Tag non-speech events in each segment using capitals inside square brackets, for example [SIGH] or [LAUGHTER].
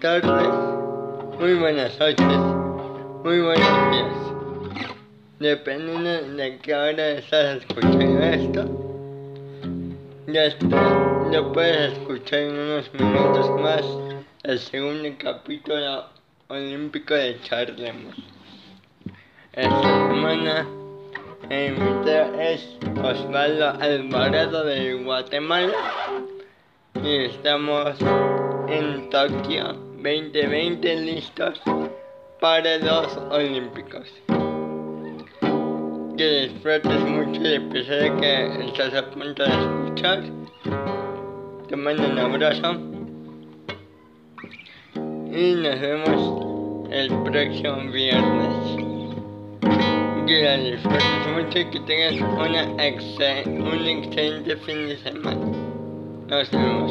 buenas tardes, muy buenas noches, muy buenos días. Dependiendo de qué hora estás escuchando esto, ya, ya puedes escuchar en unos minutos más el segundo capítulo olímpico de Charlemos. Esta semana el invitado es Osvaldo Alvarado de Guatemala y estamos en Tokio 2020 listos para los Olímpicos. Que disfrutes mucho el episodio que estás a punto de escuchar. Te mando un abrazo. Y nos vemos el próximo viernes. Que la disfrutes mucho y que tengas una un excelente fin de semana. Nos vemos.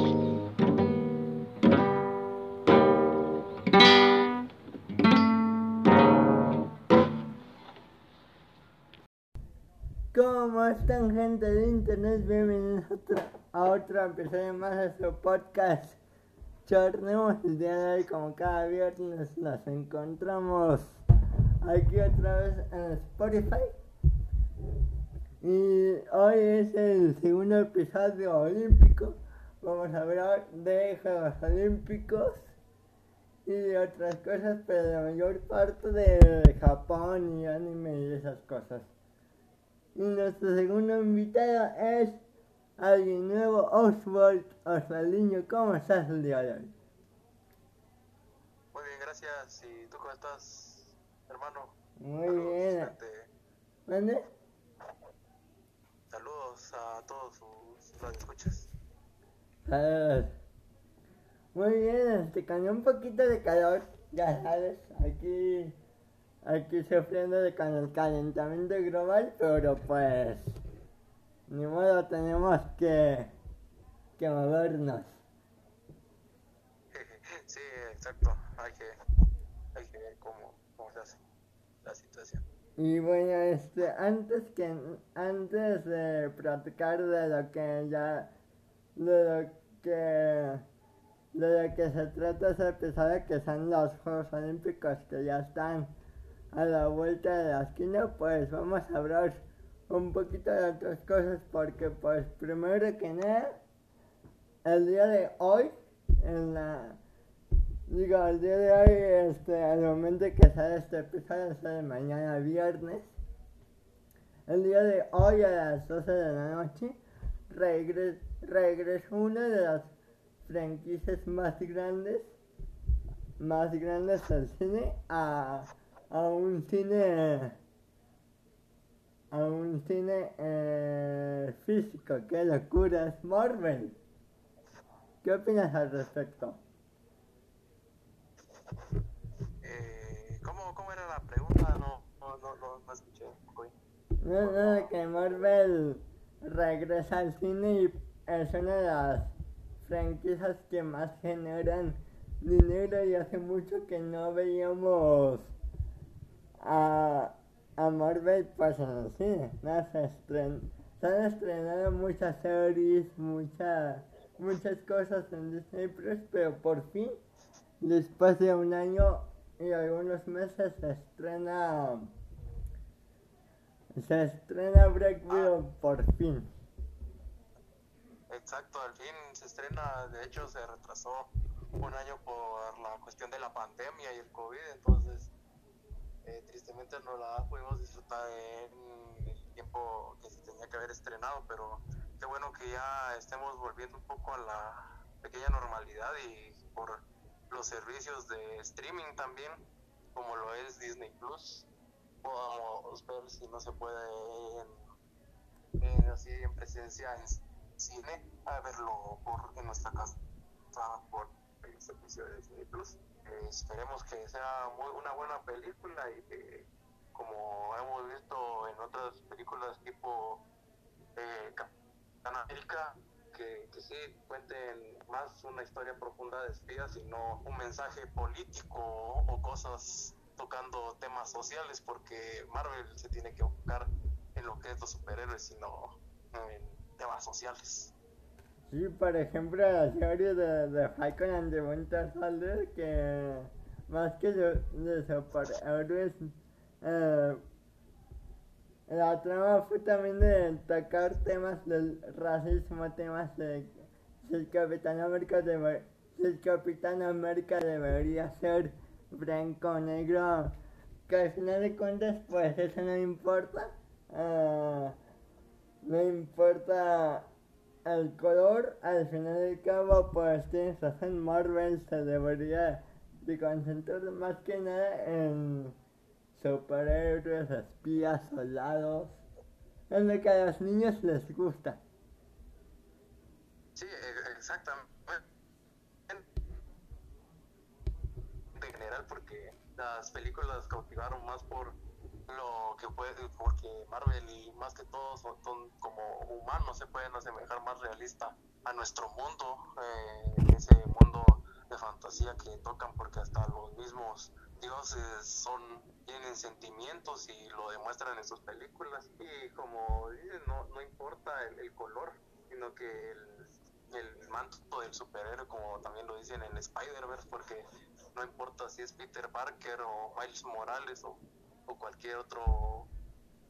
¿Cómo están gente de internet? Bienvenidos a otro, episodio más de su podcast. Charnemos el día de hoy como cada viernes nos encontramos aquí otra vez en Spotify. Y hoy es el segundo episodio olímpico. Vamos a hablar de Juegos Olímpicos y de otras cosas, pero la mayor parte de Japón y anime y esas cosas. Y nuestro segundo invitado es alguien nuevo, Oswald Osvaldiño. ¿Cómo estás el día de hoy? Muy bien, gracias. ¿Y tú cómo estás, hermano? Muy bien. ¿Dónde? Saludos a todos sus escuchas. Saludos. Muy bien, te cambió un poquito de calor, ya sabes, aquí aquí sufriendo de con el calentamiento global, pero pues ni modo tenemos que, que movernos. [LAUGHS] Sí, exacto, hay que, hay que ver cómo, cómo se hace la situación. Y bueno, este, antes que antes de platicar de lo que ya de lo que de lo que se trata ese episodio que son los Juegos Olímpicos que ya están a la vuelta de la esquina, pues vamos a hablar un poquito de otras cosas porque pues primero que nada, el día de hoy, en la digo, el día de hoy, este, al momento que sale este episodio, sale mañana viernes. El día de hoy a las 12 de la noche regres, regresó una de las franquicias más grandes, más grandes del cine a a un cine a un cine eh, físico, qué locura es Marvel. ¿Qué opinas al respecto? Eh, ¿cómo, ¿Cómo era la pregunta? No, no, no, no, no escuché. No, no, que Marvel regresa al cine y es una de las franquicias que más generan dinero y hace mucho que no veíamos a, a Marvel pues en cine. ¿no? Se, estren, se han estrenado muchas series, muchas muchas cosas en Disney Plus, pero por fin, después de un año y algunos meses, se estrena. Se estrena Black Widow por fin. Exacto, al fin se estrena, de hecho se retrasó un año por la cuestión de la pandemia y el COVID, entonces eh, tristemente no la pudimos disfrutar en el tiempo que se tenía que haber estrenado, pero qué bueno que ya estemos volviendo un poco a la pequeña normalidad y por los servicios de streaming también, como lo es Disney Plus, podamos ver si no se puede en, así en presencia en cine, a verlo por, en nuestra casa por el servicio de Disney Plus esperemos que sea una buena película y que como hemos visto en otras películas tipo eh, América que, sí cuenten más una historia profunda de espías y no un mensaje político o, cosas tocando temas sociales porque Marvel se tiene que enfocar en lo que es los superhéroes y no en temas sociales. Sí, por ejemplo, la serie de, Falcon and the Winter Soldier, que más que de, de superhéroes, eh, la trama fue también de tocar temas del racismo, temas de si el Capitán América, debe, si el Capitán América debería ser blanco negro, que al final de cuentas pues eso no importa, uh, no importa el color, al final del cabo pues tienes Marvel se debería de concentrar más que nada en superhéroes, espías, soldados, en lo que a los niños les gusta. Sí, e-, exactamente. En general, porque las películas cautivaron más por lo que puede, porque Marvel y más que todo son, como humanos, se pueden asemejar más realista a nuestro mundo, eh, ese mundo de fantasía que tocan, porque hasta los mismos dioses son tienen sentimientos y lo demuestran en sus películas. Y como dicen no, no importa el, color sino que el, el, manto del superhéroe como también lo dicen en Spider-Verse porque no importa si es Peter Parker o Miles Morales o, o cualquier otro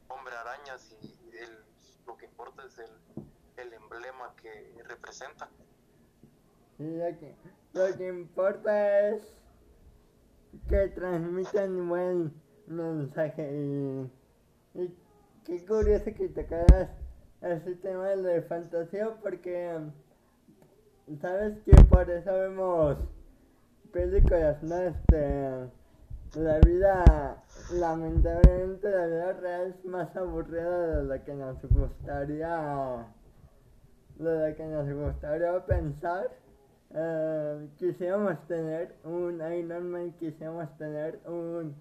hombre araña si el, lo que importa es el, el emblema que representa. Lo que, lo que importa es que transmiten buen mensaje y, y qué curioso que te quedas ese tema de fantasía porque sabes que por eso vemos películas no este la vida lamentablemente la vida real es más aburrida de lo que nos gustaría de lo que nos gustaría pensar Uh, quisiéramos tener un Iron Man, quisiéramos tener un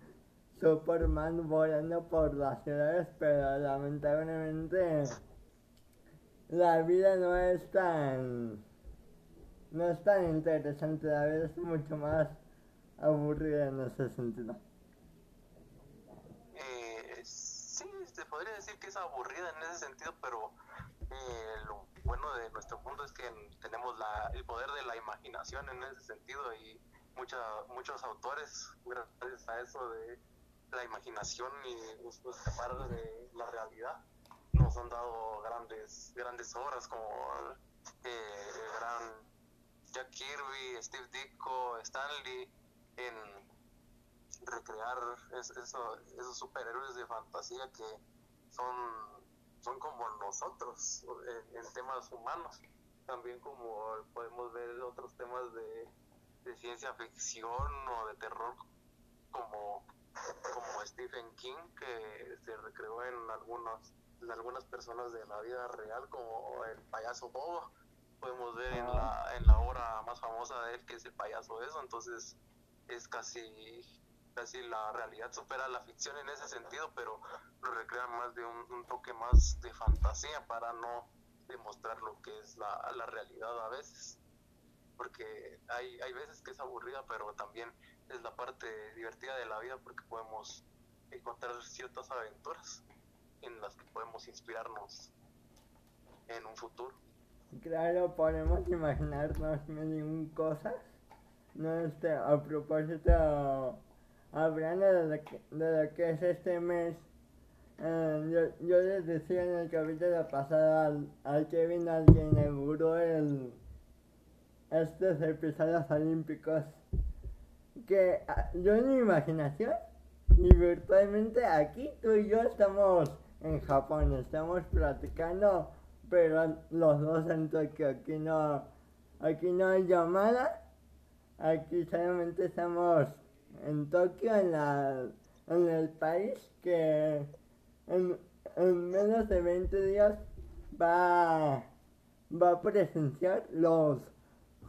Superman volando por las ciudades, pero lamentablemente la vida no es tan no es tan interesante, la vida es mucho más aburrida en ese sentido. Eh, sí, se podría decir que es aburrida en ese sentido, pero eh, lo bueno de nuestro mundo es que tenemos la, el poder de la imaginación en ese sentido y mucha, muchos autores, gracias a eso de la imaginación y escapar de la realidad, nos han dado grandes, grandes obras como eh, el gran Jack Kirby, Steve Ditko, Stanley, en recrear esos superhéroes de fantasía que son son como nosotros en, temas humanos, también como podemos ver otros temas de, ciencia ficción o de terror como, como Stephen King, que se recreó en, algunos, en algunas personas de la vida real, como el payaso Bobo. Podemos ver en la, en la obra más famosa de él, que es el payaso eso, entonces es casi casi la realidad supera la ficción en ese sentido, pero lo recrean más de un, toque más de fantasía para no demostrar lo que es la, la realidad a veces. Porque hay, hay veces que es aburrida, pero también es la parte divertida de la vida porque podemos encontrar ciertas aventuras en las que podemos inspirarnos en un futuro. Claro, podemos imaginarnos mil cosas. No este, a propósito hablando de lo de lo que es este mes, eh, yo, yo, les decía en el capítulo pasado al, Kevin al que inauguró el, estos episodios olímpicos que ah, yo en imaginación y virtualmente aquí tú y yo estamos en Japón, estamos platicando, pero los dos en Tokio, aquí no, aquí no hay llamada, aquí solamente estamos en Tokio, en, la, en el país, que en, menos de 20 días va, va a presenciar los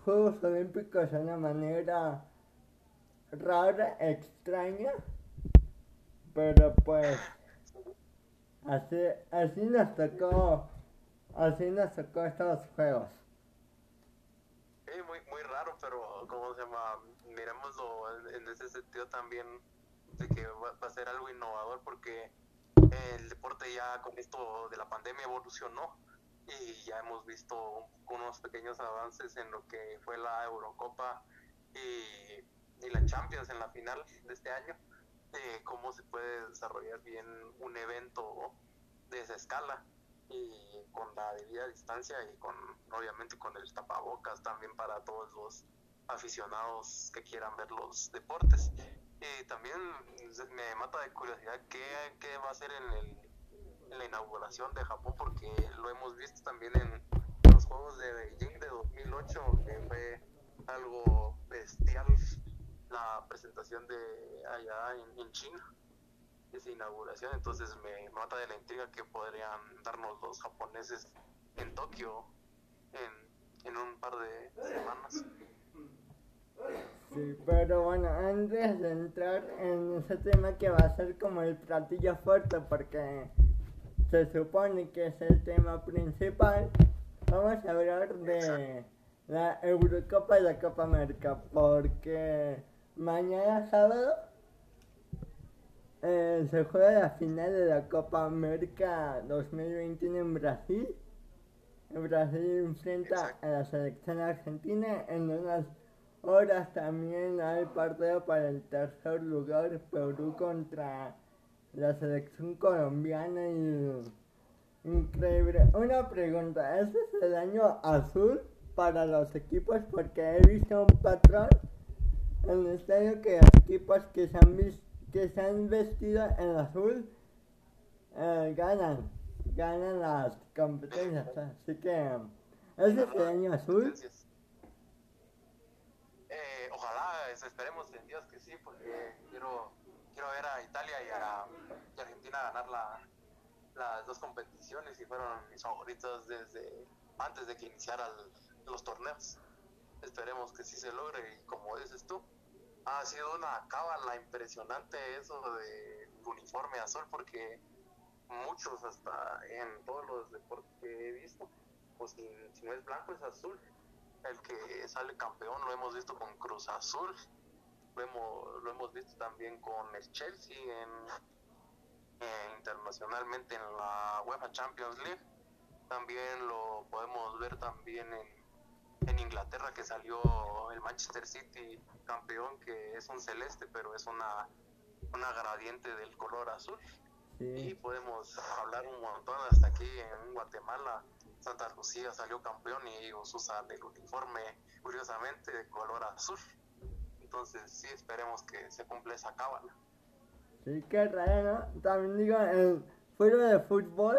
Juegos Olímpicos de una manera rara, extraña, pero pues así, así nos tocó, así nos tocó estos juegos. Sí, muy, muy raro, pero ¿cómo se llama? miremoslo en ese sentido también de que va, a ser algo innovador porque el deporte ya con esto de la pandemia evolucionó y ya hemos visto unos pequeños avances en lo que fue la Eurocopa y, y la Champions en la final de este año, de cómo se puede desarrollar bien un evento de esa escala y con la debida distancia y con obviamente con el tapabocas también para todos los aficionados que quieran ver los deportes. Y también me mata de curiosidad qué, qué va a hacer en, el, en la inauguración de Japón, porque lo hemos visto también en los Juegos de Beijing de 2008, que fue algo bestial la presentación de allá en, China, esa inauguración. Entonces me mata de la intriga que podrían darnos los japoneses en Tokio en, en un par de semanas. Sí, pero bueno, antes de entrar en ese tema que va a ser como el platillo fuerte, porque se supone que es el tema principal, vamos a hablar de la Eurocopa y la Copa América, porque mañana sábado eh, se juega la final de la Copa América 2021 en Brasil. Brasil enfrenta a la selección argentina en unas horas también hay partido para el tercer lugar, Perú contra la selección colombiana y increíble. Una pregunta, ¿ese es el año azul para los equipos? Porque he visto un patrón en el estadio que los equipos que se han, que se han vestido en azul eh, ganan, ganan las competencias. Así que, ¿ese es el año azul? esperemos en Dios que sí, porque quiero, quiero ver a Italia y a, Argentina ganar la, las dos competiciones y fueron mis favoritos desde antes de que iniciaran los torneos. Esperemos que sí se logre y como dices tú, ha sido una cábala impresionante eso de uniforme azul porque muchos hasta en todos los deportes que he visto, pues si, no es blanco es azul. El que sale campeón, lo hemos visto con Cruz Azul, lo hemos, lo hemos visto también con el Chelsea en, internacionalmente en la UEFA Champions League, también lo podemos ver también en, Inglaterra que salió el Manchester City campeón que es un celeste pero es una, una gradiente del color azul y podemos hablar un montón hasta aquí en Guatemala Santa Lucía salió campeón y usan el uniforme, curiosamente, de color azul. Entonces, sí, esperemos que se cumpla esa cábala. Sí, qué raro, ¿no? También digo, en fuera de fútbol,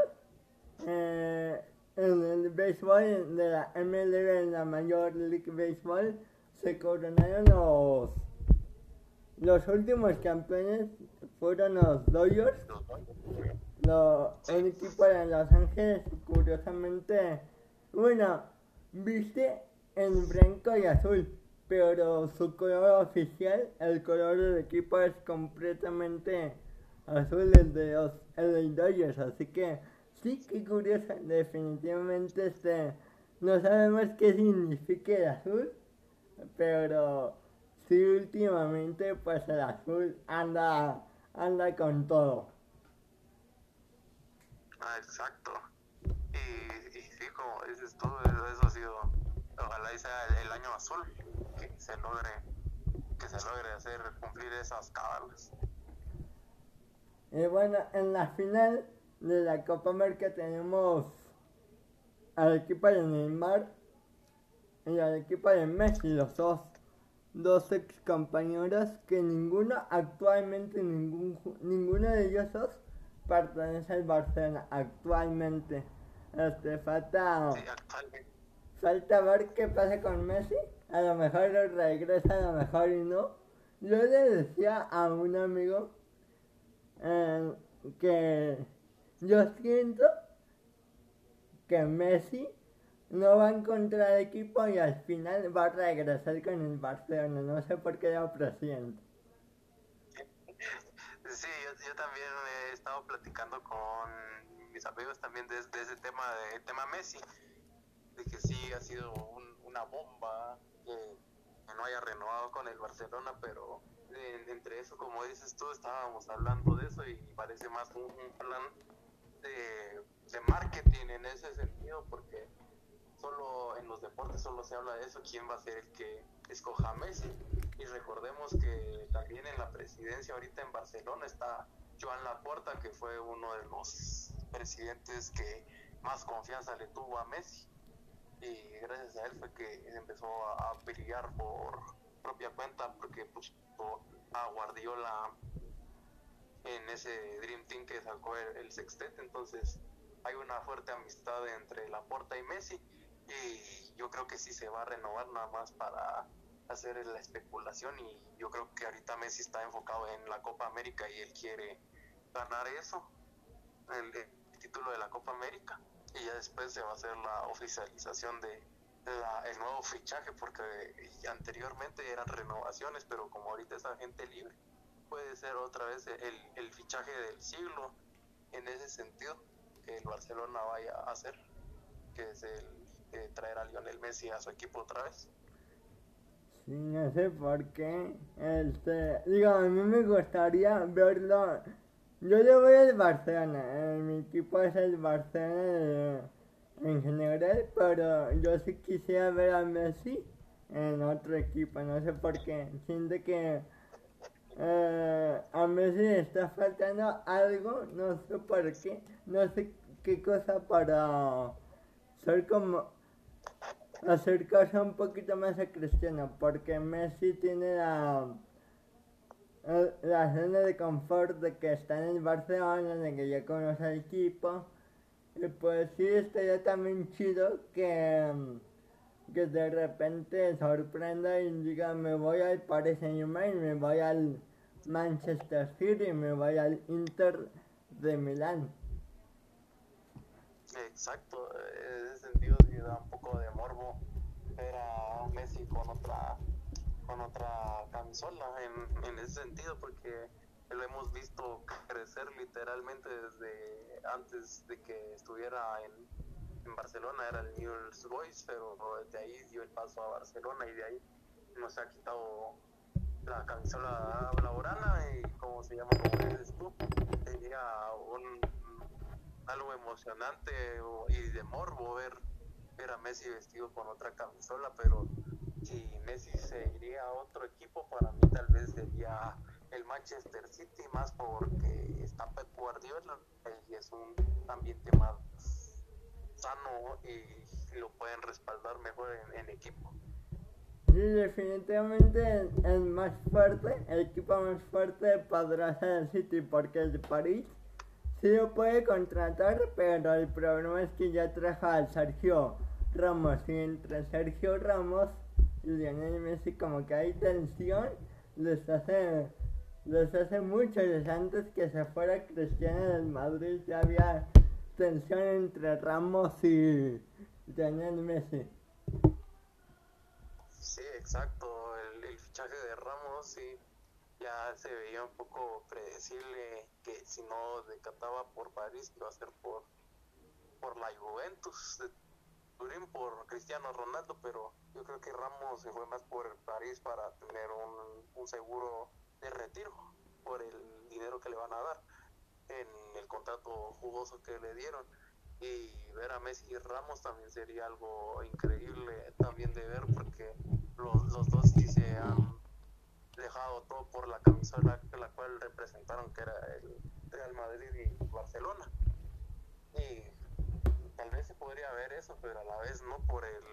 eh, en el béisbol de la MLB, en la Major League Baseball, se coronaron los, los últimos campeones, fueron los Dodgers. Lo, un equipo de Los Ángeles, curiosamente, bueno, viste en blanco y azul, pero su color oficial, el color del equipo es completamente azul, el de los el Dodgers, así que sí que curioso, definitivamente este, no sabemos qué significa el azul, pero sí últimamente pues el azul anda, anda con todo. Ah, exacto. Y, y sí, como dices tú, eso ha sido, ojalá sea el, año azul, que se logre, que se logre hacer cumplir esas cábalas. Y bueno, en la final de la Copa América tenemos al equipo de Neymar y al equipo de Messi, los dos, dos ex compañeros que ninguno actualmente, ningún, ninguno de ellos dos pertenece al Barcelona actualmente. Este, falta, falta ver qué pasa con Messi. A lo mejor regresa, a lo mejor y no. Yo le decía a un amigo eh, que yo siento que Messi no va a encontrar equipo y al final va a regresar con el Barcelona. No sé por qué lo presiento. Sí, yo, también he estado platicando con mis amigos también de, ese tema, de tema Messi, de que sí ha sido una bomba que, no haya renovado con el Barcelona, pero entre eso, como dices tú, estábamos hablando de eso y parece más un, plan de, marketing en ese sentido, porque deporte solo se habla de eso, quién va a ser el que escoja a Messi. Y recordemos que también en la presidencia ahorita en Barcelona está Joan Laporta, que fue uno de los presidentes que más confianza le tuvo a Messi. Y gracias a él fue que empezó a, brillar por propia cuenta, porque puso a Guardiola en ese Dream Team que sacó el, sextete. Entonces hay una fuerte amistad entre Laporta y Messi. Y yo creo que sí se va a renovar nada más para hacer la especulación y yo creo que ahorita Messi está enfocado en la Copa América y él quiere ganar eso, el, título de la Copa América y ya después se va a hacer la oficialización de el nuevo fichaje porque anteriormente eran renovaciones pero como ahorita es agente libre puede ser otra vez el, el fichaje del siglo en ese sentido que el Barcelona vaya a hacer que es el traer a Lionel Messi a su equipo otra vez Sí, no sé por qué. Este, digo, a mí me gustaría verlo. Yo le voy al Barcelona, eh, mi equipo es el Barcelona en general, pero yo sí quisiera ver a Messi en otro equipo, no sé por qué. Siento que eh, a Messi le está faltando algo, no sé por qué, no sé qué cosa para ser como acercarse un poquito más a Cristiano, porque Messi tiene la, la zona de confort de que está en el Barcelona, de que ya conoce al equipo. Y pues sí, estaría también chido que, que de repente sorprenda y diga me voy al Paris Saint Germain, me voy al Manchester City, me voy al Inter de Milán. Exacto, en ese sentido sí da un poco de morbo ver a Messi con otra con otra camisola en, en ese sentido porque lo hemos visto crecer literalmente desde antes de que estuviera en, en Barcelona, era el Newell's Boys, pero de ahí dio el paso a Barcelona y de ahí no se ha quitado la camisola laborana y como se llama como dices tú, sería un algo emocionante y de morbo ver, ver a Messi vestido con otra camisola, pero si Messi se iría a otro equipo, para mí tal vez sería el Manchester City, más porque está Pep y es un ambiente más sano y lo pueden respaldar mejor en, equipo. Sí, definitivamente el más fuerte, el equipo más fuerte podrá ser el City porque es de París Sí lo puede contratar, pero el problema es que ya trajo a Sergio Ramos y entre Sergio Ramos y Lionel Messi como que hay tensión, les hace, les hace mucho. Antes que se fuera Cristiano del Madrid ya había tensión entre Ramos y Lionel Messi. Sí, exacto. El, el fichaje de Ramos sí ya se veía un poco predecible que si no decataba por París iba a ser por por la Juventus de Turín por Cristiano Ronaldo pero yo creo que Ramos se fue más por París para tener un, un seguro de retiro por el dinero que le van a dar en el contrato jugoso que le dieron y ver a Messi y Ramos también sería algo increíble también de ver porque los, los dos sí se han dejado todo por la camisola la cual representaron que era el Real Madrid y Barcelona. Y tal vez se podría ver eso, pero a la vez no por el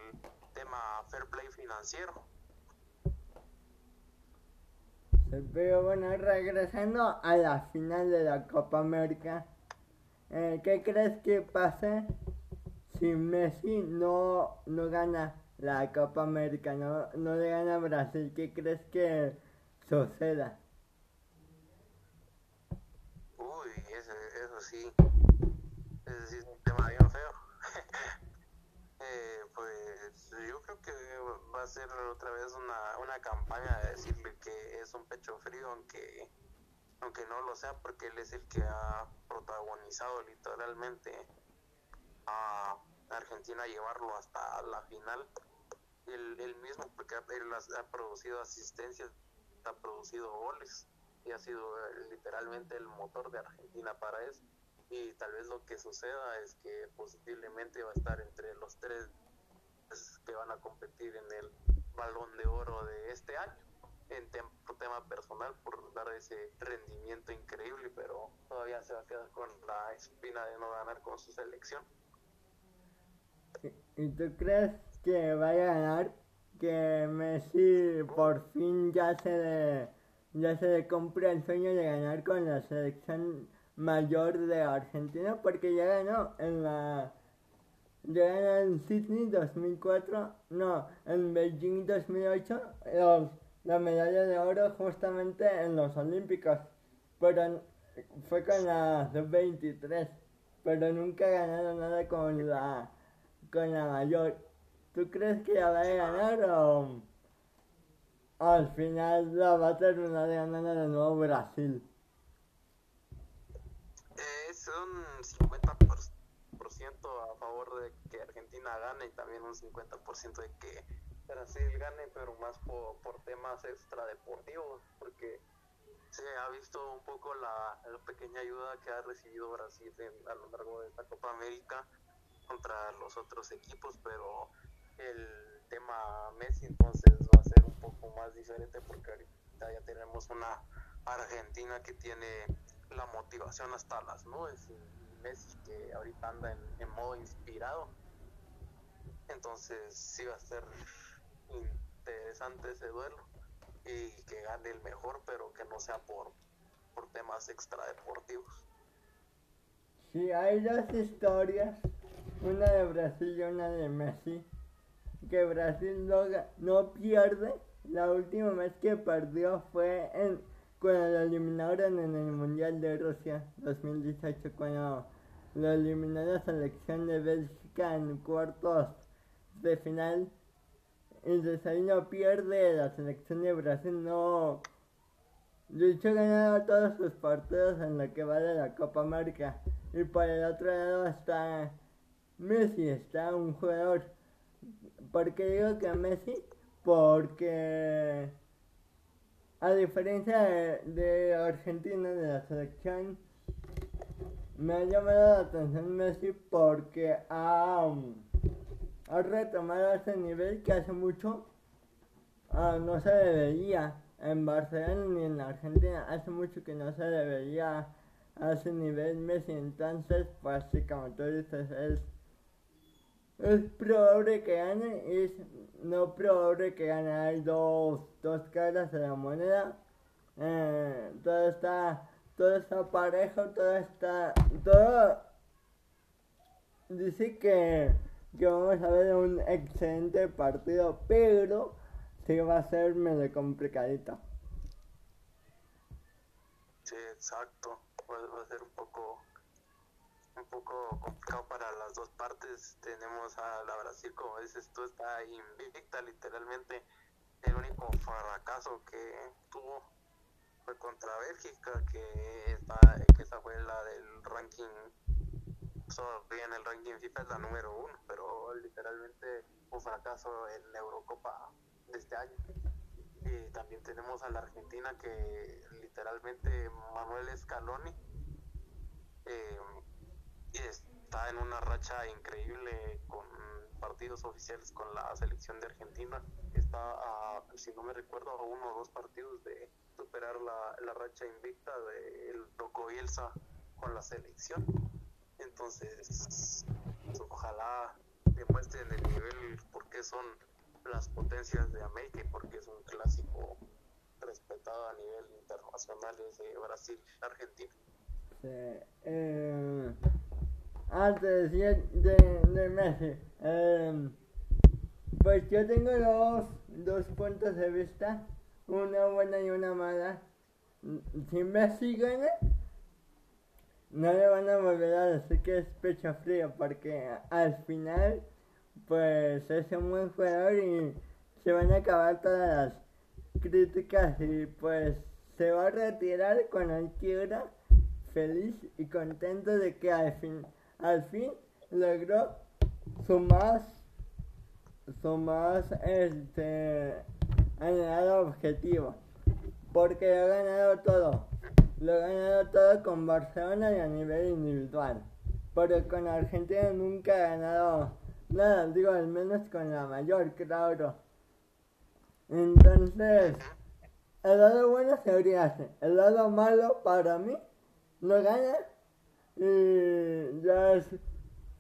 tema fair play financiero. Pero bueno, regresando a la final de la Copa América, eh, ¿qué crees que pase si Messi no, no gana la Copa América, no, no le gana a Brasil? ¿Qué crees que suceda. Uy, eso, eso sí, eso sí es un tema bien feo. [LAUGHS] eh, pues yo creo que va a ser otra vez una, una campaña de decirle que es un pecho frío, aunque, aunque no lo sea, porque él es el que ha protagonizado literalmente a Argentina a llevarlo hasta la final. Él, mismo, porque él ha producido asistencias ha producido goles y ha sido eh, literalmente el motor de Argentina para eso. Y tal vez lo que suceda es que posiblemente va a estar entre los tres que van a competir en el balón de oro de este año. En tema personal, por dar ese rendimiento increíble, pero todavía se va a quedar con la espina de no ganar con su selección. ¿Y tú crees que vaya a ganar? Que Messi por fin ya se le, ya se le compra el sueño de ganar con la selección mayor de Argentina porque ya ganó en la ya ganó en Sydney 2004 no en Beijing 2008 la medalla de oro justamente en los Olímpicos pero fue con la 23 pero nunca ha ganado nada con la con la mayor ¿tú crees que ya va a ganar o al final la va a terminar ganando de nuevo Brasil? un 50% a favor de que Argentina gane y también un 50% de que Brasil gane, pero más por, por temas extradeportivos, porque se ha visto un poco la, pequeña ayuda que ha recibido Brasil a lo largo de esta Copa América contra los otros equipos, pero el tema Messi entonces va a ser un poco más diferente porque ahorita ya tenemos una Argentina que tiene la motivación hasta las nubes y Messi que ahorita anda en, modo inspirado. Entonces sí va a ser interesante ese duelo y que gane el mejor, pero que no sea por, por temas extradeportivos. Sí, hay dos historias, una de Brasil y una de Messi, que Brasil no, no pierde, la última vez que perdió fue en cuando lo eliminaron en el Mundial de Rusia 2018, cuando lo eliminó la selección de Bélgica en cuartos de final. Entonces ahí no pierde la selección de Brasil, no. De hecho, ganado todos sus partidos en lo que va de la Copa América. Y por el otro lado está Messi, está un jugador. ¿Por qué digo que Messi? Porque a diferencia de, Argentina, de la selección, me ha llamado la atención Messi porque ha, ha retomado ese nivel que hace mucho ah, no se le veía en Barcelona ni en Argentina. Hace mucho que no se le veía a ese nivel Messi. Entonces, pues sí, como tú dices, es, es probable que gane. Es no probable que gane. Hay dos, dos caras de la moneda. Eh, todo está todo está parejo, todo está todo dice que, que vamos a ver un excelente partido, pero sí va a ser medio complicadito. Sí, exacto. Va a ser un poco un poco complicado para las dos partes. Tenemos a la Brasil, como dices tú, está invicta literalmente. El único fracaso que tuvo fue contra Bélgica, que, está, que esa fue la del ranking, en el ranking FIFA es la número uno, pero literalmente un fracaso en la Eurocopa de este año. Y también tenemos a la Argentina que literalmente Manuel Scaloni eh, está en una racha increíble con partidos oficiales con la selección de Argentina. Está, a, si no me recuerdo, a uno o dos partidos de superar la, la racha invicta de el Loco Bielsa con la selección. Entonces, ojalá demuestren el nivel porque son las potencias de América y porque es un clásico respetado a nivel internacional de Brasil-Argentina. Sí, eh, antes de, de, de Messi. Em, pues yo tengo dos, dos puntos de vista, una buena y una mala. Si Messi gana, no le van a volver a decir que es pecho frío, porque al final, pues es un buen jugador y se van a acabar todas las críticas y pues se va a retirar con el quiera feliz y contento de que al fin al fin logró su más, su más este, anhelado objetivo. Porque ha ganado todo. Lo ha ganado todo con Barcelona y a nivel individual. Porque con Argentina nunca ha ganado nada, digo, al menos con la mayor, claro. Entonces, el lado bueno sería ese. El lado malo para mí, no gana. Y ya es.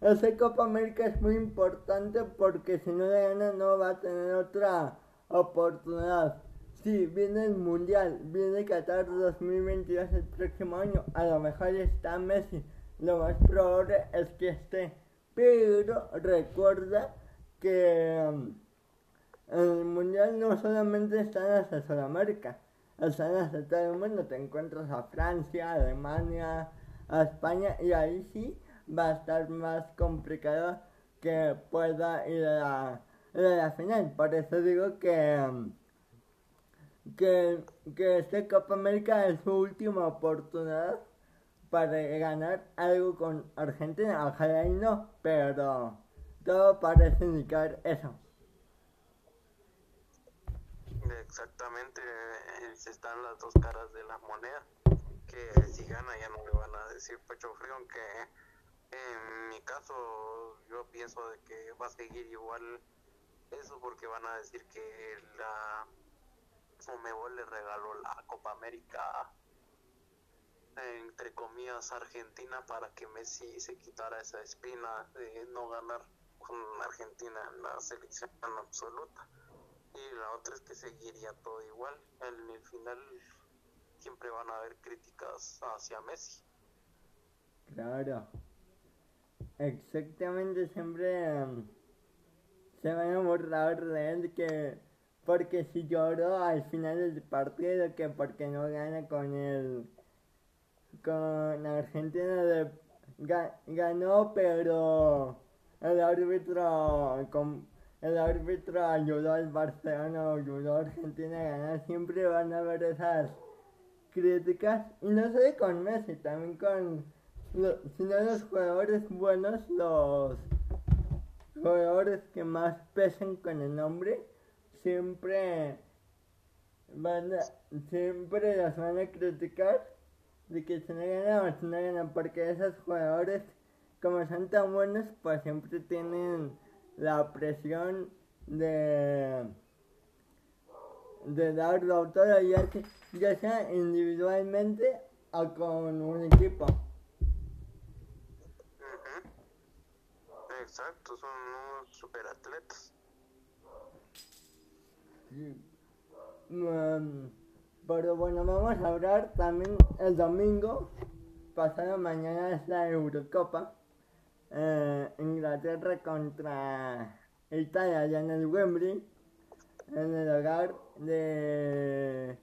Ese Copa América es muy importante porque si no le gana no va a tener otra oportunidad. Sí, viene el Mundial, viene Qatar 2022 el próximo año. A lo mejor está Messi. Lo más probable es que esté. Pero recuerda que um, el Mundial no solamente está en Sudamérica, está en todo el mundo. Te encuentras a Francia, Alemania, a España y ahí sí va a estar más complicado que pueda ir a la, final. Por eso digo que, um, que, que este Copa América es su última oportunidad para ganar algo con Argentina. Ojalá y no, pero todo parece indicar eso. Exactamente, eh, están las dos caras de la moneda, que si gana ya no le van a decir pecho frío, aunque en mi caso yo pienso de que va a seguir igual eso porque van a decir que la Fomebol le regaló la Copa América entre comillas Argentina para que Messi se quitara esa espina de no ganar con Argentina en la selección absoluta. Y la otra es que seguiría todo igual. En el final siempre van a haber críticas hacia Messi. Claro. Exactamente siempre um, se van a borrar de él que porque si lloró al final del partido que porque no gana con el con Argentina de, ganó, pero el árbitro el árbitro ayudó al Barcelona, ayudó a Argentina a ganar. Siempre van a haber esas críticas. Y no solo con Messi, también con sino los jugadores buenos, los jugadores que más pesen con el nombre, siempre van a, siempre los van a criticar de que se no ganan o se no ganan, porque esos jugadores, como son tan buenos, pues siempre tienen la presión de, de darlo todo, ya, ya sea individualmente o con un equipo. Exacto, son unos super Sí. Pero bueno, vamos a hablar también el domingo. Pasado mañana es la Eurocopa. Eh, Inglaterra contra Italia allá en el Wembley. En el hogar de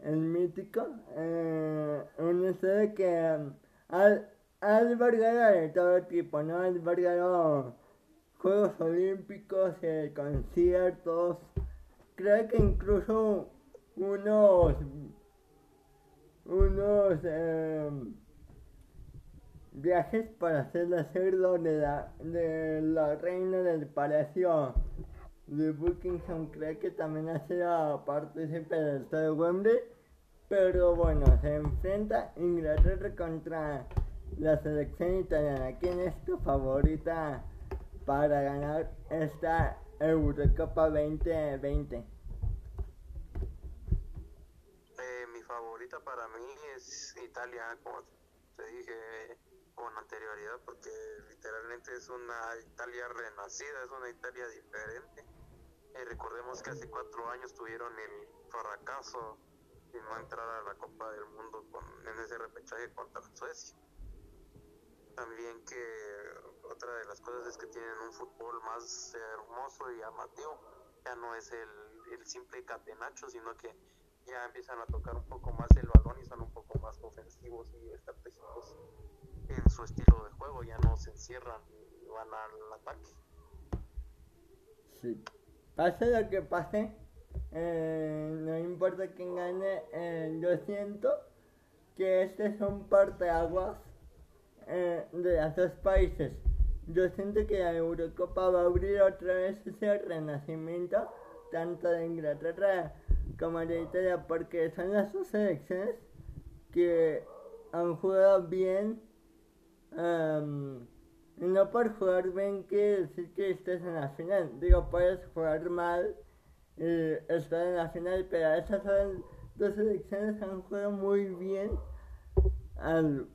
el mítico. Eh, un estadio que ha, albergado de todo tipo, ¿no? Ha albergado Juegos Olímpicos, conciertos. Creo que incluso unos unos em, viajes para hacer la cerdo de la, de la reina del palacio de Buckingham. Creo que también ha sido partícipe del estado de Wembley pero bueno se enfrenta Inglaterra contra la selección italiana. ¿quién es tu favorita para ganar esta Eurocopa 2020? para mí es Italia, como te dije con anterioridad, porque literalmente es una Italia renacida, es una Italia diferente. Eh, recordemos que hace cuatro años tuvieron el fracaso de no entrar a la Copa del Mundo con, en ese repechaje contra Suecia. También que otra de las cosas es que tienen un fútbol más hermoso y llamativo. Ya no es el, el simple catenacho, sino que ya empiezan a tocar un poco más el balón y son un poco más ofensivos y estratégicos en su estilo de juego, ya no se encierran y van al ataque. Sí. Pase lo que pase, eh, no importa quién gane, eh, yo siento que este son parteaguas eh, de los dos países. Yo siento que la Eurocopa va a abrir otra vez ese renacimiento, tanto de Inglaterra como de Italia porque son las dos selecciones que han jugado bien en Y no por jugar bien quiere decir que estés en la final. Digo, puedes jugar mal y estar en la final, pero esas son dos selecciones que han jugado muy bien al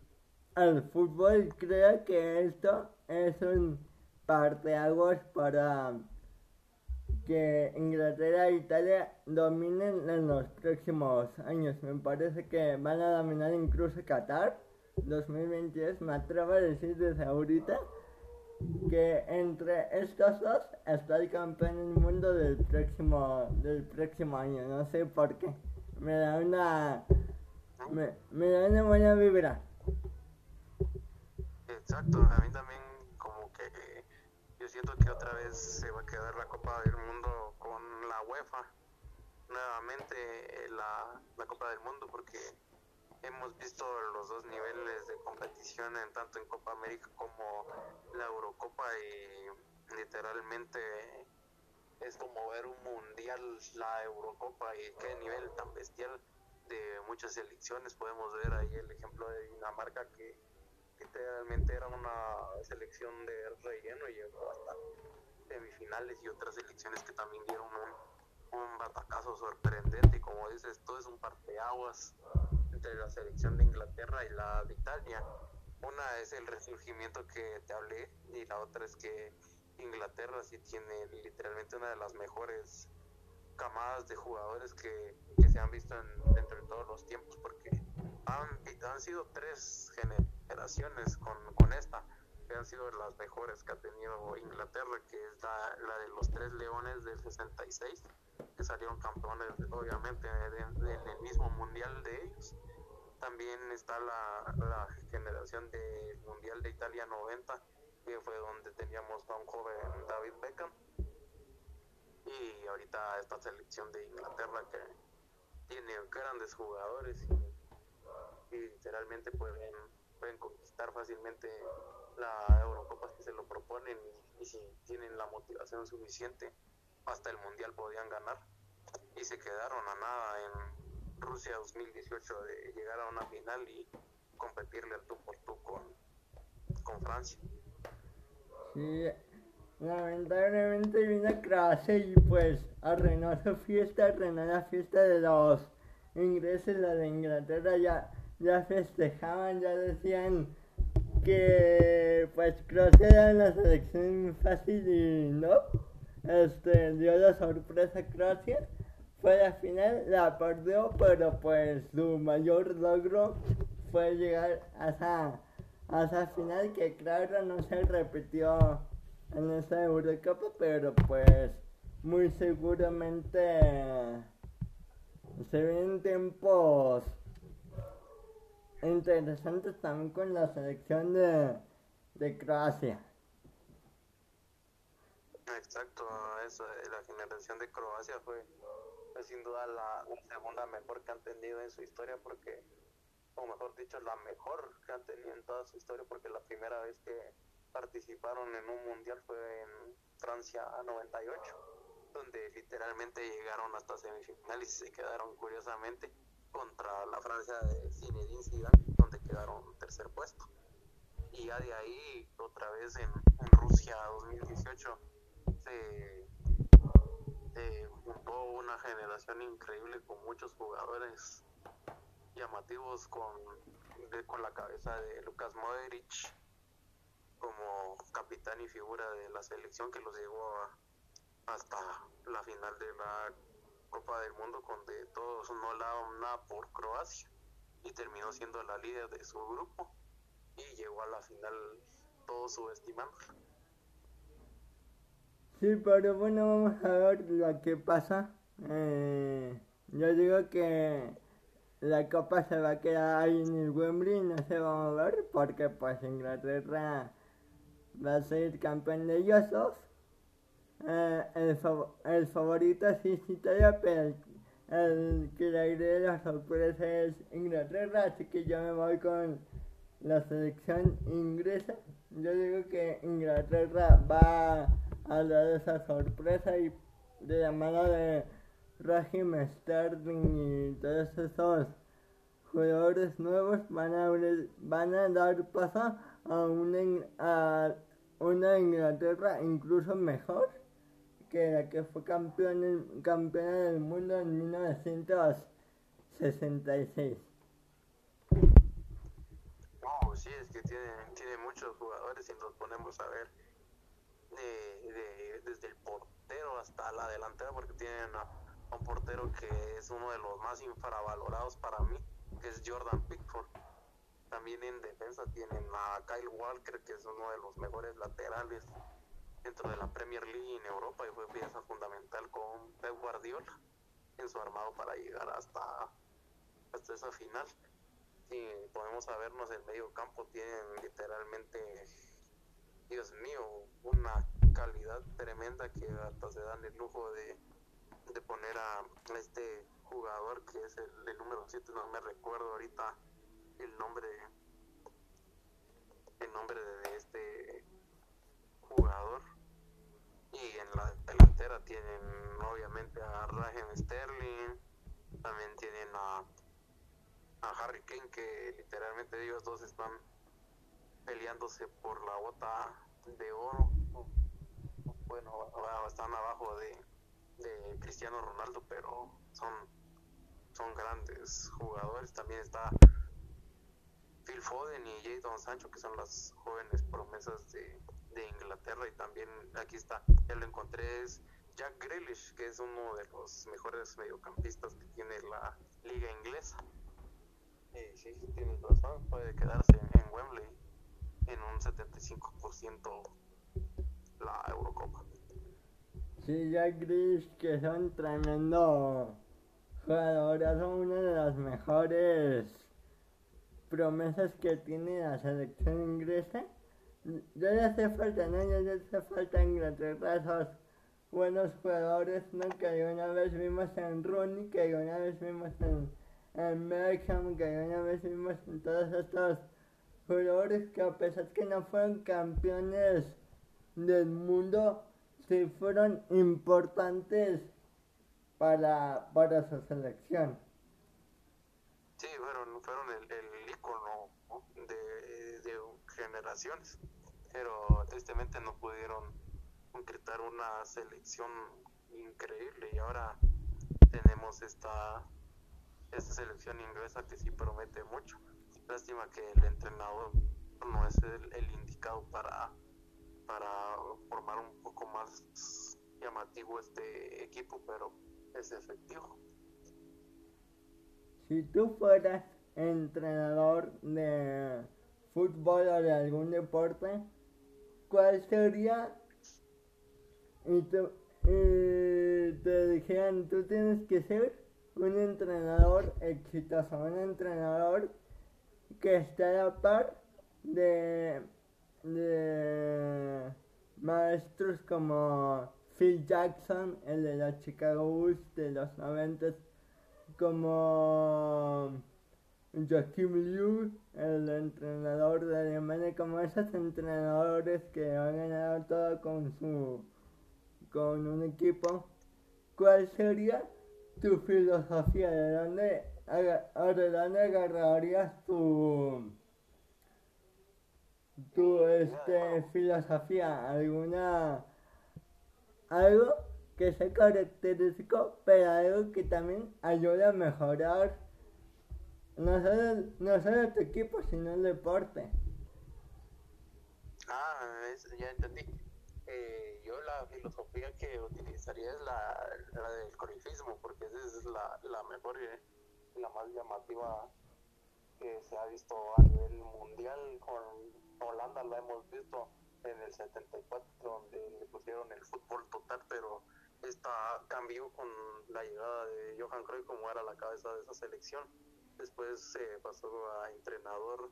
fútbol. Creo que esto es un parteaguas para que Inglaterra e Italia dominen en los próximos años. Me parece que van a dominar incluso Qatar 2022. Me atrevo a decir desde ahorita que entre estos dos está el campeón del mundo del próximo del próximo año. No sé por qué. Me da una me, me da una buena vibra. Exacto, a mí también que otra vez se va a quedar la Copa del Mundo con la UEFA nuevamente la, la Copa del Mundo porque hemos visto los dos niveles de competición en tanto en Copa América como la Eurocopa y literalmente es como ver un mundial la Eurocopa y qué nivel tan bestial de muchas selecciones. Podemos ver ahí el ejemplo de Dinamarca que literalmente era una selección de relleno y llegó hasta semifinales y otras selecciones que también dieron un, un batacazo sorprendente y como dices, todo es un parteaguas entre la selección de Inglaterra y la de Italia. Una es el resurgimiento que te hablé y la otra es que Inglaterra sí tiene literalmente una de las mejores camadas de jugadores que, que se han visto en, dentro de todos los tiempos porque han, sido tres generaciones con, con esta que han sido las mejores que ha tenido Inglaterra, que es la, de los tres leones del 66, que salieron campeones obviamente en el mismo mundial de ellos. También está la, la generación del mundial de Italia 90, que fue donde teníamos a un joven David Beckham. Y ahorita esta selección de Inglaterra que tiene grandes jugadores y literalmente pueden, pueden conquistar fácilmente la Eurocopa si se lo proponen y, si tienen la motivación suficiente, hasta el Mundial podían ganar. Y se quedaron a nada en Rusia 2018 de llegar a una final y competirle al tú por tú con, Francia. Sí, lamentablemente vino Croacia y pues arruinó su fiesta, arruinó la fiesta de los ingleses, la de Inglaterra ya, ya festejaban, ya decían que pues Croacia era una selección fácil y no, este dio la sorpresa a Croacia, fue la final, la perdió, pero pues su mayor logro fue llegar a esa, a esa final que claro no se repitió en esta Eurocopa, pero pues muy seguramente se vienen tiempos interesantes también con la selección de, de Croacia. Exacto, eso, la generación de Croacia fue, sin duda la, la, segunda mejor que han tenido en su historia porque, o mejor dicho, la mejor que han tenido en toda su historia porque la primera vez que participaron en un mundial fue en Francia 98, donde literalmente llegaron hasta semifinales y se quedaron curiosamente contra la Francia de Zinedine Zidane, quedaron tercer puesto. Y ya de ahí, otra vez en, Rusia 2018, se, se, juntó una generación increíble con muchos jugadores llamativos con, con la cabeza de Lucas Modric como capitán y figura de la selección que los llevó hasta la final de la Copa del Mundo donde todos no daban nada por Croacia y terminó siendo la líder de su grupo y llegó a la final todo subestimando. Sí, pero bueno, vamos a ver lo que pasa. Eh, yo digo que la copa se va a quedar ahí en el Wembley, no se va a mover porque pues Inglaterra va a ser campeón de ellos eh, el, favorito sí es Italia, pero el, el que le agregue la sorpresa es Inglaterra, así que yo me voy con la selección inglesa. Yo digo que Inglaterra va a dar esa sorpresa y de la mano de Raheem Sterling y todos esos jugadores nuevos van a, van a dar paso a un, a una Inglaterra incluso mejor que la que fue campeón, campeona del mundo en 1966. No, sí, es que tiene, tiene muchos jugadores y nos ponemos a ver de, desde el portero hasta la delantera, porque tienen a, un portero que es uno de los más infravalorados para mí, que es Jordan Pickford. También en defensa tienen a Kyle Walker, que es uno de los mejores laterales dentro de la Premier League en Europa y fue pieza fundamental con Pep Guardiola en su armado para llegar hasta, hasta esa final. Y podemos sabernos el medio campo tienen literalmente, Dios mío, una calidad tremenda que hasta se dan el lujo de, de poner a este jugador que es el, el número 7, no me recuerdo ahorita el nombre el nombre de este jugador y en la delantera tienen obviamente a Raheem Sterling también tienen a, a Harry Kane que literalmente ellos dos están peleándose por la bota de oro. Bueno están abajo de, de Cristiano Ronaldo pero son son grandes jugadores. También está Phil Foden y Jadon Sancho, que son las jóvenes promesas de, de, Inglaterra. Y también aquí está, ya lo encontré, es Jack Grealish, que es uno de los mejores mediocampistas que tiene la liga inglesa. Y sí, tienes razón, puede quedarse en Wembley en un 75% la Eurocopa. Sí, Jack Grealish, que son tremendo jugadores, son uno de los mejores promesas que tiene la selección inglesa. Ya le hace falta, ¿no? Le hace falta Inglaterra esos buenos jugadores, ¿no? Que una vez vimos en Rooney, que una vez vimos en, en Beckham, que una vez vimos en todos estos jugadores que a pesar que no fueron campeones del mundo, sí fueron importantes para, para su selección. Sí, fueron, fueron el, generaciones, pero tristemente no pudieron concretar una selección increíble y ahora tenemos esta, esta selección inglesa que sí promete mucho. Lástima que el entrenador no es el, el indicado para, para formar un poco más llamativo este equipo, pero es efectivo si tú fueras entrenador de fútbol o de algún deporte, ¿cuál sería? Y, te dijeran, tú tienes que ser un entrenador exitoso, un entrenador que esté a la par de, de maestros como Phil Jackson, el de los Chicago Bulls de los 90 como Joachim Liu, el entrenador de Alemania, como esos entrenadores que han ganado todo con su con un equipo, ¿cuál sería tu filosofía? ¿De dónde, de dónde agarrarías tu tu este filosofía? ¿Alguna algo que sea característico, pero algo que también ayuda a mejorar no solo, no solo tu equipo, sino el deporte. Ah, ya entendí. Eh, yo la filosofía que utilizaría es la, la del corifismo, porque esa es la, la mejor y la más llamativa que se ha visto a nivel mundial. Con Holanda la hemos visto en el 74, donde le pusieron el fútbol total, pero esta cambió con la llegada de Johan Cruyff como era la cabeza de esa selección. Después se pasó a entrenador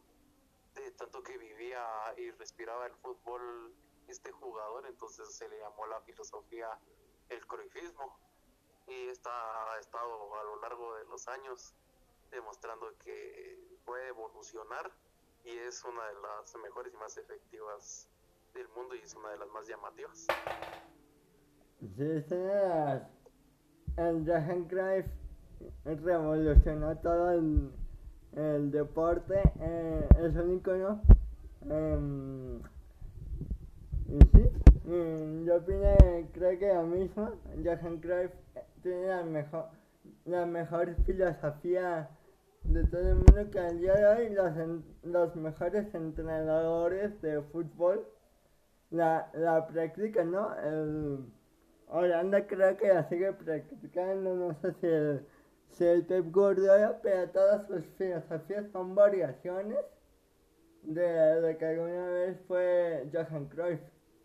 de tanto que vivía y respiraba el fútbol este jugador, entonces se le llamó la filosofía el cruyffismo y está, ha estado a lo largo de los años demostrando que puede evolucionar y es una de las mejores y más efectivas del mundo y es una de las más llamativas. Sí, señoras. El Johan Cruyff revolucionó todo el, el deporte. Eh, es un icono. Eh, Y sí, yo opino, creo que lo mismo. Johan Cruyff tiene la mejor, la mejor filosofía de todo el mundo que al día de hoy los, los mejores entrenadores de fútbol la, la practican, ¿no? El Holanda creo que la sigue practicando, no sé si el, si el Pep Guardiola, pero todas sus filosofías son variaciones de lo que alguna vez fue Johan Cruyff,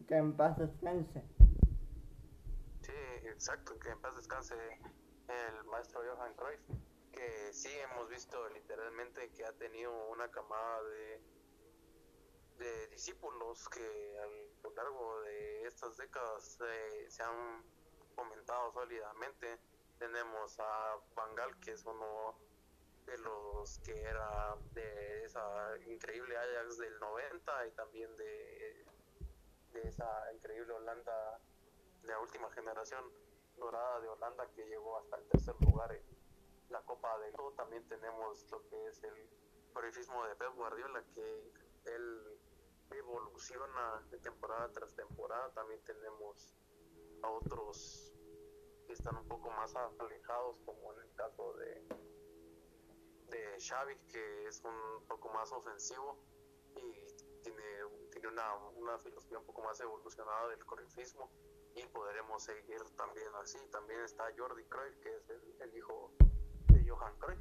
que en paz descanse. Sí, exacto, que en paz descanse el maestro Johan Cruyff, que sí hemos visto literalmente que ha tenido una camada de, de discípulos que a lo largo de estas décadas eh, se han fomentado sólidamente. Tenemos a Bangal, que es uno de los que era de esa increíble Ajax del 90 y también de, de esa increíble Holanda de la última generación dorada de Holanda que llegó hasta el tercer lugar en la Copa del Mundo. También tenemos lo que es el corifismo de Pep Guardiola, que él evoluciona de temporada tras temporada. También tenemos a otros que están un poco más alejados, como en el caso de, de Xavi, que es un poco más ofensivo y tiene, tiene una, una filosofía un poco más evolucionada del corifismo y podremos seguir también así. También está Jordi Cruyff, que es el, el hijo de Johan Cruyff.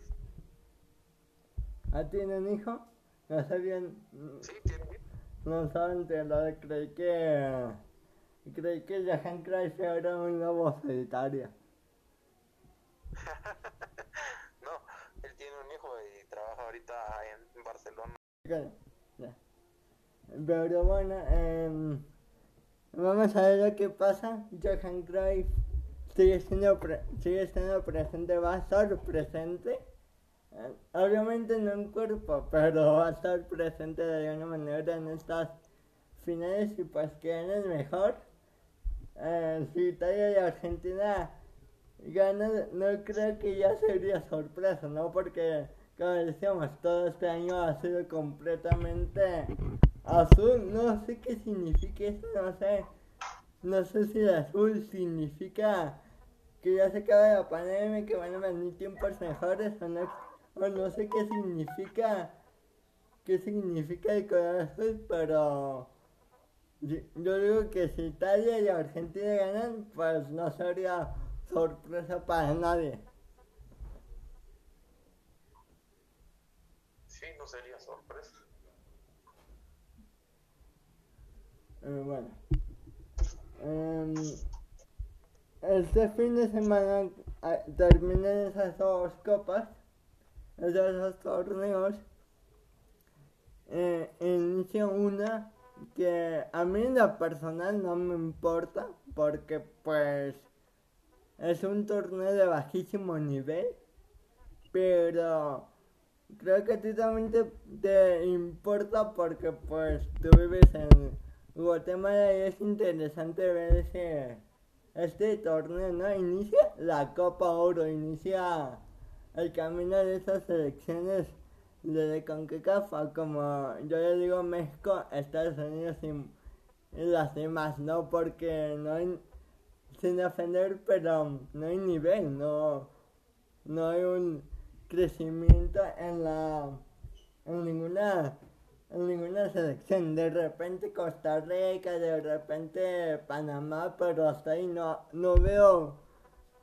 ¿Ah, tienen hijo? No sabían, Sí, tiene. no saben de lo de creí que creí que Johan Cruyff era un lobo solitario. no, él tiene un hijo y trabaja ahorita en Barcelona. Pero bueno, em, vamos a ver lo que pasa. Johan Cruyff sigue siendo, pre- sigue siendo presente, va a estar presente. Eh, obviamente no en cuerpo, pero va a estar presente de alguna manera en estas finales y pues que es mejor. Eh, si Italia y Argentina ganan, no creo que ya sería sorpresa, ¿no? Porque, como decíamos, todo este año ha sido completamente azul. No sé qué significa eso, no sé. No sé si el azul significa que ya se acaba la pandemia, que van a venir tiempos mejores o no, o no sé qué significa, qué significa el color azul, pero yo, digo que si Italia y Argentina ganan, pues no sería sorpresa para nadie. Sí, no sería sorpresa. Eh, bueno. Em, este fin de semana ah, terminan esas dos copas, esos dos torneos. Eh, inicia una que a mí en lo personal no me importa porque pues es un torneo de bajísimo nivel, pero creo que a ti también te, importa porque pues tú vives en Guatemala y es interesante ver ese este torneo, ¿no? Inicia la Copa Oro, inicia el camino de esas selecciones de CONCACAF, como yo le digo México, Estados Unidos y las demás, ¿no? Porque no hay, sin ofender, pero no hay nivel, no, no hay un crecimiento en la, en ninguna, en ninguna selección. De repente Costa Rica, de repente Panamá, pero hasta ahí no, no veo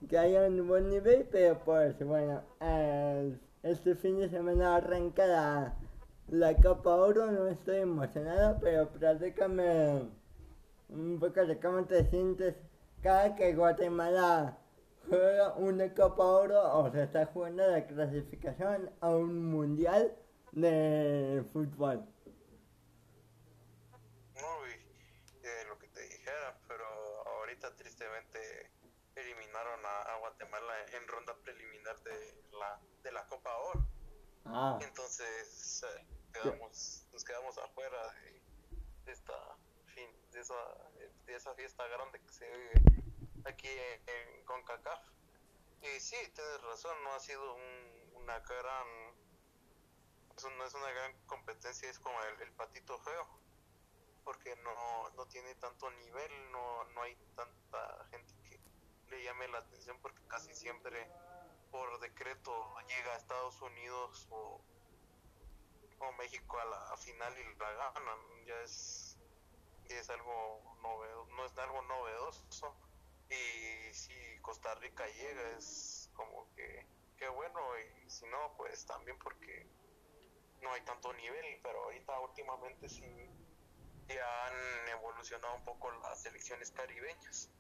que haya un buen nivel, pero pues bueno, el- este fin de semana arranca la, Copa Oro, no estoy emocionado, pero platícame un poco de cómo te sientes cada que Guatemala juega una Copa Oro o se está jugando la clasificación a un mundial de fútbol. Muy de lo que te dijera, pero ahorita tristemente eliminaron a Guatemala en ronda preliminar de la, de la Copa Oro. Ah, Entonces eh, quedamos, nos quedamos afuera de, de esta fin, de esa, de esa fiesta grande que se vive aquí en, en CONCACAF. Y sí, tienes razón, no ha sido un- una gran, es un- no es una gran competencia, es como el, el patito feo. porque no, no tiene tanto nivel, no, no hay tanta gente que le llame la atención porque casi siempre por decreto llega a Estados Unidos o, o México a la final y la ganan, ya es, ya es algo novedoso, no es algo novedoso. Y si Costa Rica llega es como que, que bueno. Y si no pues también porque no hay tanto nivel, pero ahorita últimamente sí ya han evolucionado un poco las selecciones caribeñas.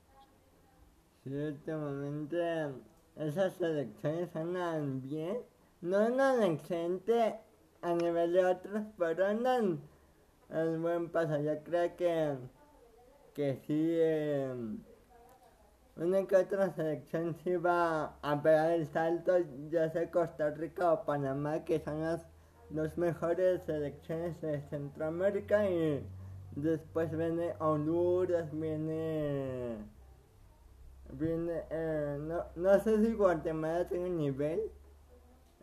Sí, últimamente esas selecciones andan bien, no andan excelente a nivel de otros, pero andan en buen paso. Yo creo que, que sí, eh, una que otra selección sí va a pegar el salto, ya sea Costa Rica o Panamá, que son las dos mejores selecciones de Centroamérica. Y después viene Honduras, viene viene eh, no, no sé si Guatemala tiene nivel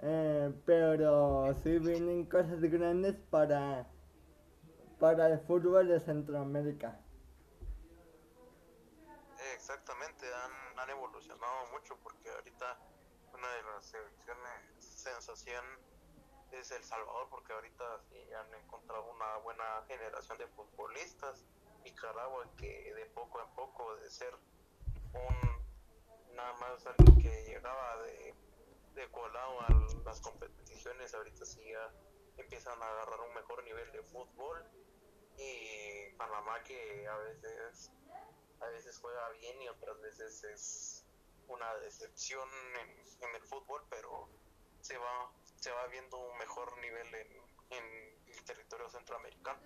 eh, pero sí vienen cosas grandes para para el fútbol de Centroamérica exactamente han, han evolucionado mucho porque ahorita una de las selecciones sensación es El Salvador, porque ahorita sí han encontrado una buena generación de futbolistas. Nicaragua, que de poco en poco, de ser un nada más alguien que llegaba de, de colado a las competiciones, ahorita sí ya empiezan a agarrar un mejor nivel de fútbol. Y Panamá, que a veces, a veces juega bien y otras veces es una decepción en, en el fútbol, pero se va se va viendo un mejor nivel en, en el territorio centroamericano.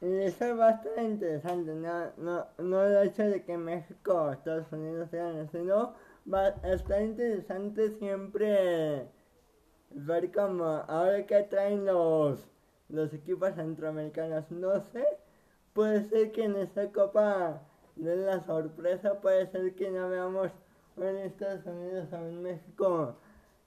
Y eso a estar interesante, no, no, no el hecho de que México o Estados Unidos sean sino va a estar interesante siempre ver cómo ahora que traen los, los equipos centroamericanos, no sé, puede ser que en esta copa de la sorpresa, puede ser que no veamos en Estados Unidos o en México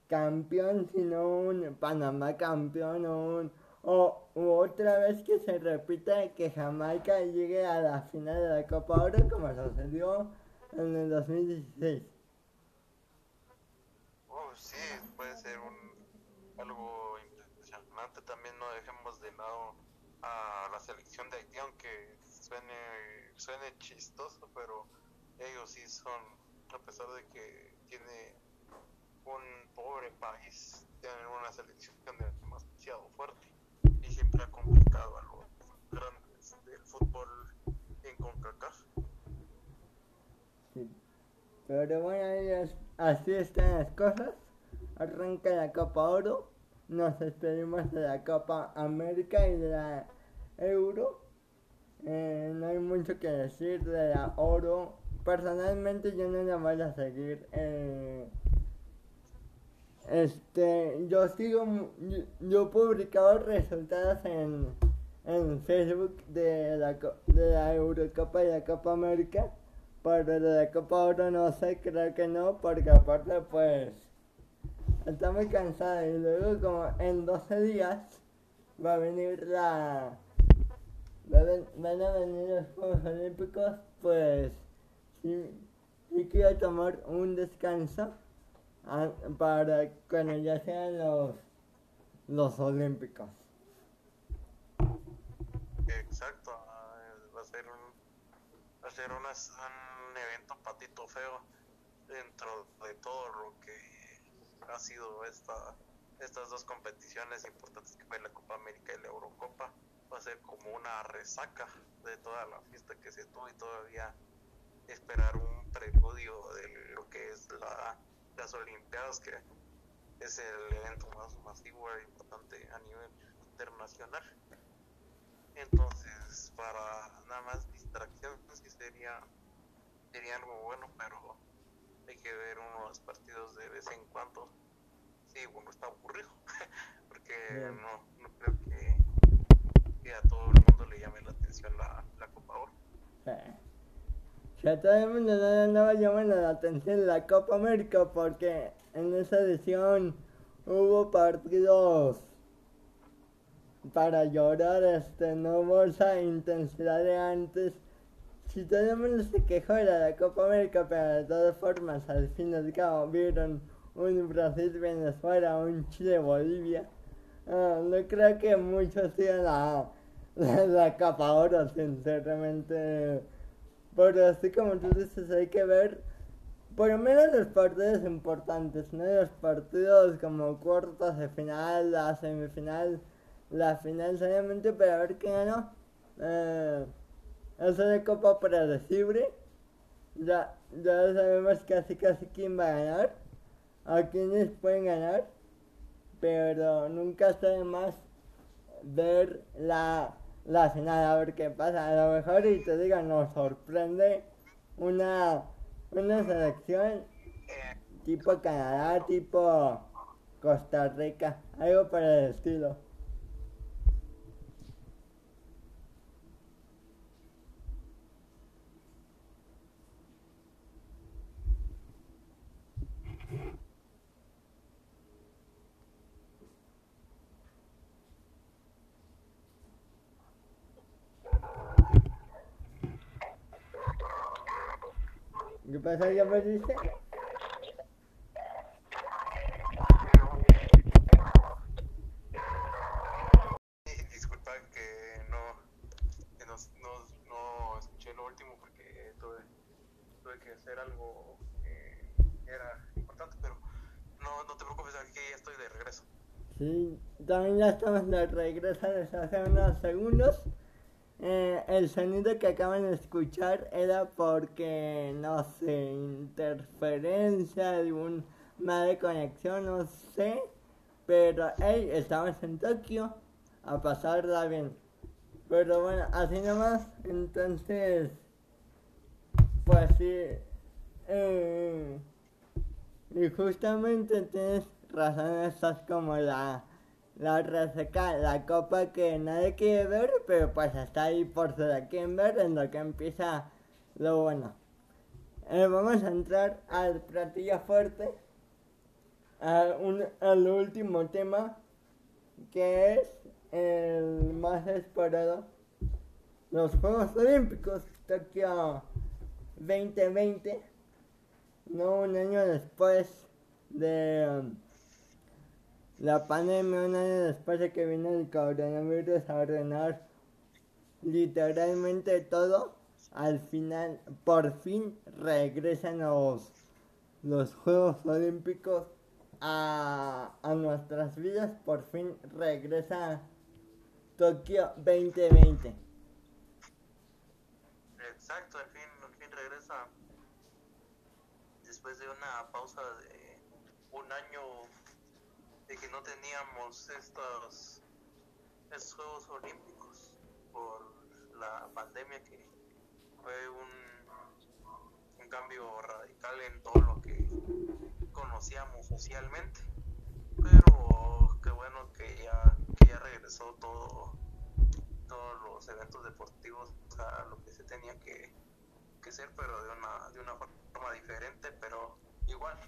campeón, sino un Panamá campeón o, un, o otra vez que se repita que Jamaica llegue a la final de la Copa Oro como sucedió en el 2016. Oh, sí, puede ser un, algo impresionante. También no dejemos de lado a la selección de Haití, aunque suene, suene chistoso, pero ellos sí son, a pesar de que tiene un pobre país tener una selección demasiado fuerte ha complicado a los grandes del fútbol en CONCACAF. Pero bueno, así están las cosas. Arranca la Copa Oro. Nos despedimos de la Copa América y de la Euro. Eh, no hay mucho que decir de la Oro. Personalmente yo no la voy a seguir. Eh, este, yo sigo, yo, he publicado resultados en, en Facebook de la, de la Eurocopa y la Copa América, pero de la Copa Oro no sé, creo que no, porque aparte pues está muy cansada y luego como en 12 días va a venir la, van a venir los Juegos Olímpicos, pues sí, sí quiero tomar un descanso para cuando ya sean los, los olímpicos. Exacto, va a ser un, va a ser un evento patito feo dentro de todo lo que ha sido esta, estas dos competiciones importantes que fue la Copa América y la Eurocopa. Va a ser como una resaca de toda la fiesta que se tuvo y todavía esperar un preludio de lo que es la las Olimpiadas, que es el evento más masivo e importante a nivel internacional. Entonces, para nada más distracción, sí sería, sería algo bueno, pero hay que ver unos partidos de vez en cuando. Sí, bueno, está aburrido, [LAUGHS] porque no, no creo que, que, a todo el mundo le llame la atención la, la Copa Oro. Si todo el mundo no le andaba llamando la atención la Copa América porque en esa edición hubo partidos para llorar, este, no hubo esa intensidad de antes. Si todo el mundo se quejó de la Copa América, pero de todas formas, al fin y al cabo, vieron un Brasil-Venezuela, un Chile-Bolivia. Ah, no creo que muchos sigan la, la, [LAUGHS] la Copa Oro, sinceramente. Pero así como tú dices, hay que ver por lo menos los partidos importantes, ¿no? Los partidos como cuartos de final, la semifinal, la final solamente para ver quién ganó. Eh, eso de Copa predecible. Ya, ya sabemos casi casi quién va a ganar, a quiénes pueden ganar, pero nunca de más ver la, la final, a ver qué pasa. A lo mejor y te diga, nos sorprende una una selección tipo Canadá, tipo Costa Rica, algo para el estilo. ¿Qué pasa? ¿Ya perdiste? Disculpa que no, que no, no, no escuché lo último porque tuve, tuve que hacer algo que era importante, pero no, no te preocupes, aquí ya estoy de regreso. Sí, también ya estamos de regreso desde hace unos segundos. Eh, el sonido que acaban de escuchar era porque, no sé, interferencia, algún mala conexión, no sé. Pero, hey, estamos en Tokio a pasarla bien. Pero bueno, así nomás, entonces, pues sí. Eh, y justamente tienes razón, estás como la la reseca, la copa que nadie quiere ver, pero pues está ahí por si la quieren ver, en lo que empieza lo bueno. Eh, vamos a entrar al platillo fuerte, al último tema, que es el más esperado, los Juegos Olímpicos Tokio 2020, no un año después de... Um, la pandemia, un año después de que vino el coronavirus a ordenar literalmente todo, al final, por fin regresan los, los Juegos Olímpicos a, a nuestras vidas, por fin regresa Tokio 2020. Exacto, al fin, al fin regresa después de una pausa de un año que no teníamos estos, estos Juegos Olímpicos por la pandemia que fue un, un cambio radical en todo lo que conocíamos socialmente. Pero qué bueno que ya, que ya regresó todo todos los eventos deportivos a lo que se tenía que, que ser, pero de una, de una forma diferente, pero igual.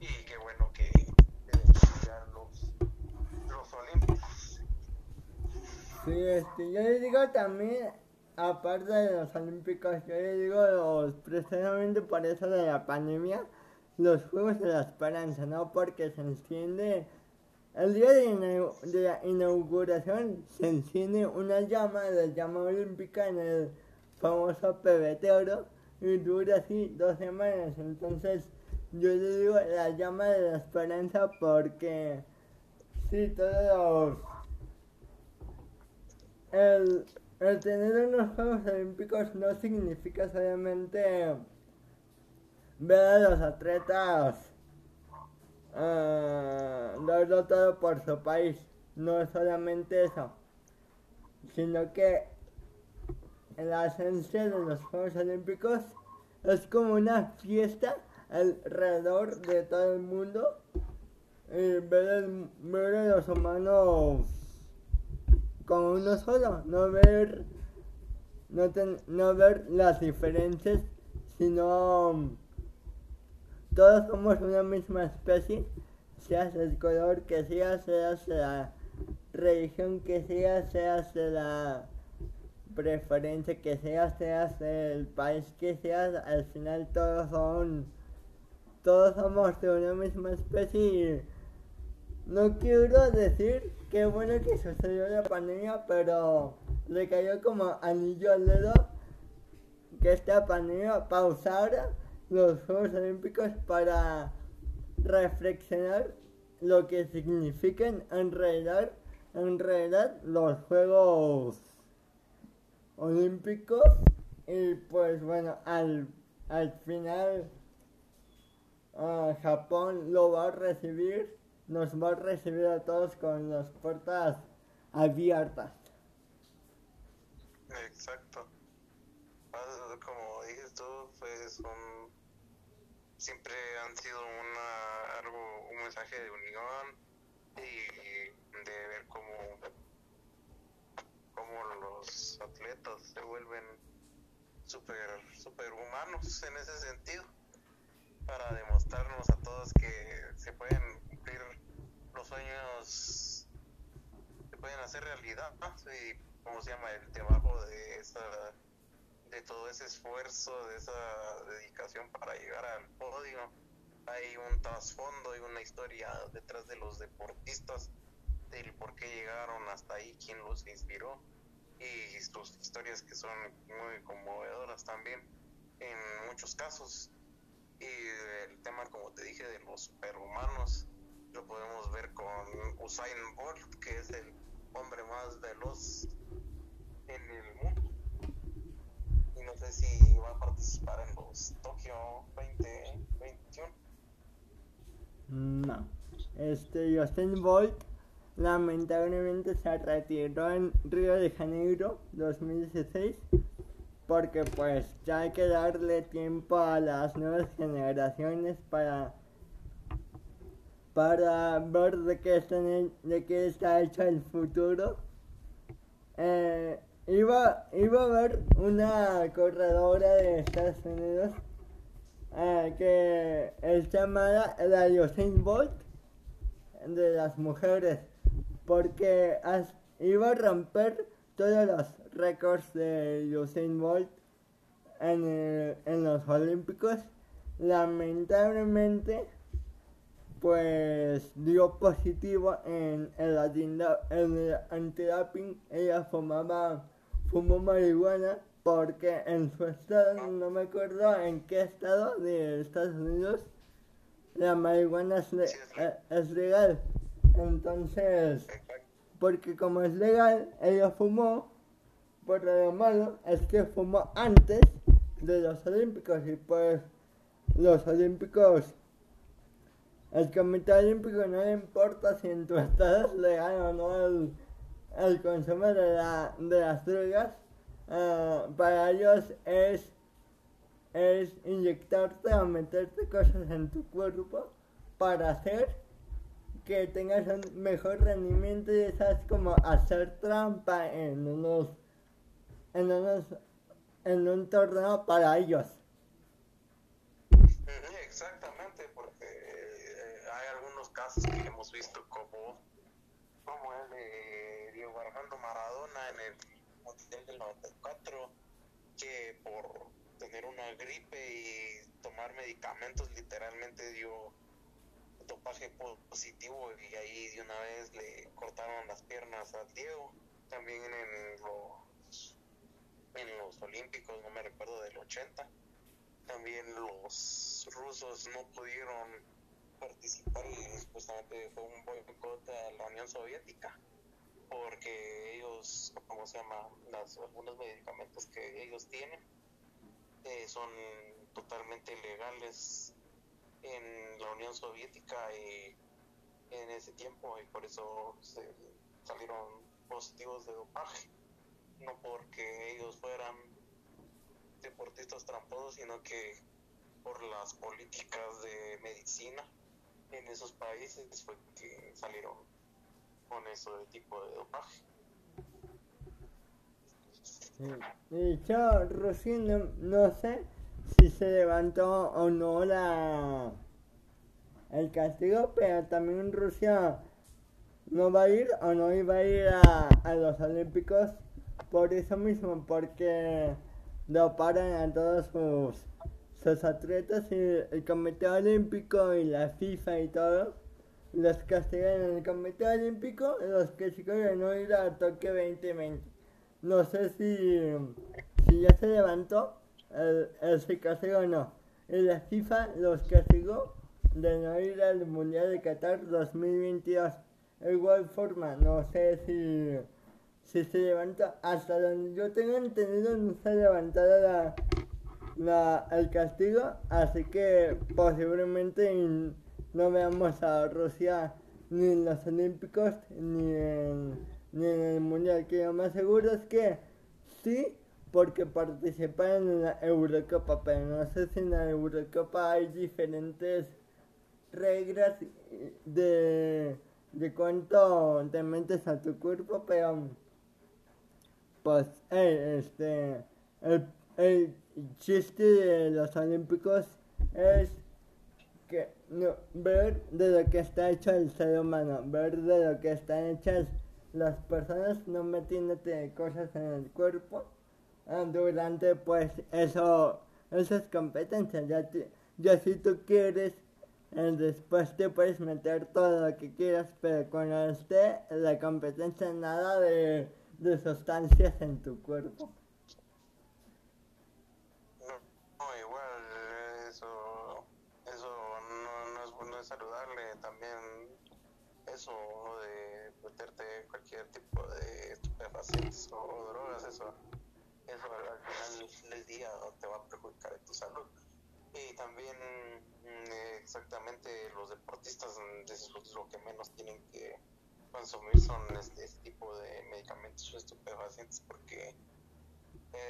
Y qué bueno que los, Olímpicos. Sí, este, yo le digo también, aparte de los Olímpicos, yo le digo los, precisamente por eso de la pandemia, los Juegos de la Esperanza, ¿no? Porque se enciende, el día de, de la inauguración se enciende una llama, la llama olímpica en el famoso PBT Oro y dura así dos semanas, entonces yo le digo la llama de la esperanza porque sí, todos el, el tener unos Juegos Olímpicos no significa solamente ver a los atletas uh, darlo todo por su país. No es solamente eso, sino que la esencia de los Juegos Olímpicos es como una fiesta alrededor de todo el mundo. Y ver, ver a los humanos como uno solo, no ver, no, no ver las diferencias, sino todos somos una misma especie, seas el color que sea, seas la, religión que seas, seas la preferencia que seas, seas del país que seas, al final todos son, todos somos de una misma especie. No quiero decir que bueno que sucedió la pandemia, pero le cayó como anillo al dedo que esta pandemia pausara los Juegos Olímpicos para reflexionar lo que significan en realidad, los Juegos Olímpicos y pues bueno al, al final Japón lo va a recibir nos va a recibir a todos con las puertas abiertas. Exacto. Como dices tú pues un siempre han sido una, algo, un mensaje de unión y de ver cómo, cómo los atletas se vuelven super, super humanos en ese sentido para demostrarnos a todos que se pueden cumplir los sueños se pueden hacer realidad y cómo se llama el trabajo de esa de todo ese esfuerzo, de esa dedicación para llegar al podio. Hay un trasfondo y una historia detrás de los deportistas, del por qué llegaron hasta ahí, quién los inspiró y sus historias que son muy conmovedoras también en muchos casos. Y el tema, como te dije, de los superhumanos, lo podemos ver con Usain Bolt, que es el hombre más veloz en el mundo no sé si va a participar en los Tokio 2021. No. Este Justin Bolt lamentablemente se retiró en Río de Janeiro 2016 porque pues ya hay que darle tiempo a las nuevas [LAUGHS] generaciones para para ver de qué, está hecho el futuro. Eh, Iba, iba a haber una corredora de Estados Unidos eh, que es llamada la Usain Bolt de las mujeres porque iba a romper todos los récords de Usain Bolt en, en los Olímpicos. Lamentablemente, pues dio positivo en el, el antidoping. Ella fumaba fumó marihuana porque en su estado, no me acuerdo en qué estado de Estados Unidos, la marihuana es, eh, legal. Entonces, porque como es legal, ella fumó, malo es que fumó antes de los Olímpicos y pues los Olímpicos, el Comité Olímpico no le importa si en tu estado es legal o no el consumo de, la, de las drogas. Uh, para ellos es, es inyectarte o meterte cosas en tu cuerpo para hacer que tengas un mejor rendimiento y esas como hacer trampa en unos en unos en un torneo para ellos exactamente porque eh, hay algunos casos que hemos visto como como el de Diego Armando Maradona en el Mundial del 94, que por tener una gripe y tomar medicamentos literalmente dio dopaje positivo y ahí de una vez le cortaron las piernas a Diego. También en los, en los Olímpicos, no me recuerdo del 80, también los rusos no pudieron participar y supuestamente fue un boicot a la Unión Soviética porque ellos, ¿cómo se llama? Las, algunos medicamentos que ellos tienen eh, son totalmente legales en la Unión Soviética y en ese tiempo y por eso se salieron positivos de dopaje, no porque ellos fueran deportistas tramposos, sino que por las políticas de medicina en esos países fue que salieron con eso de tipo de dopaje. Sí. yo recién no, sé si se levantó o no la el castigo, pero también Rusia no va a ir o no iba a ir a, a los Olímpicos por eso mismo, porque lo paran a todos sus, sus atletas y el Comité Olímpico y la FIFA y todo los castigan en el Comité Olímpico, los que de no ir a Tokio 2020. No sé si, si ya se levantó el, el castigo o no. Y la FIFA los castigó de no ir al Mundial de Qatar 2022. De igual forma, no sé si, si se levanta. Hasta donde yo tengo entendido, no se ha levantado la, la, el castigo. Así que posiblemente no veamos a Rusia ni en los Olímpicos ni en, ni en el Mundial. Que lo más seguro es que sí, porque participan en la Eurocopa, pero no sé si en la Eurocopa hay diferentes reglas de, de cuánto te metes a tu cuerpo, pero pues eh, este el, el chiste de los olímpicos es que no, ver de lo que está hecho el ser humano, ver de lo que están hechas las personas, no metiéndote cosas en el cuerpo ah, durante pues eso, esas competencias. Ya, ya si tú quieres, eh, después te puedes meter todo lo que quieras, pero cuando esté la competencia, nada de, de sustancias en tu cuerpo. saludable también eso de meterte cualquier tipo de estupefacientes o drogas, eso, eso al final del día te va a perjudicar en tu salud. Y también mm, exactamente los deportistas mm, lo que menos tienen que consumir son este, este tipo de medicamentos o estupefacientes porque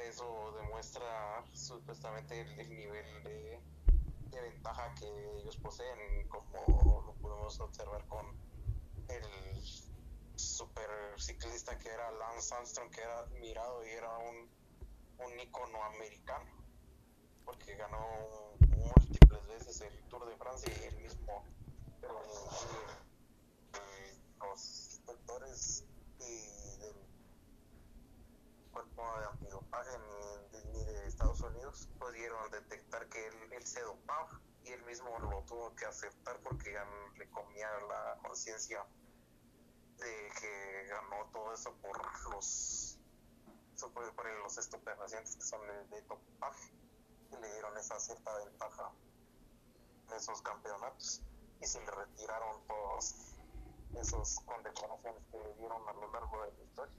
eso demuestra supuestamente el nivel de ventaja que ellos poseen, como lo podemos observar con el super ciclista que era Lance Armstrong, que era admirado y era un, un icono americano, porque ganó múltiples veces el Tour de Francia y el mismo los inspectores y del cuerpo de antidopaje ni de, Estados Unidos pudieron detectar que él, se dopaba y él mismo lo tuvo que aceptar porque ya le comía la conciencia de que ganó todo eso por los eso por, los estupefacientes que son el de dopaje y le dieron esa cierta ventaja en esos campeonatos y se le retiraron todos esos condecoraciones que dieron a lo largo de la historia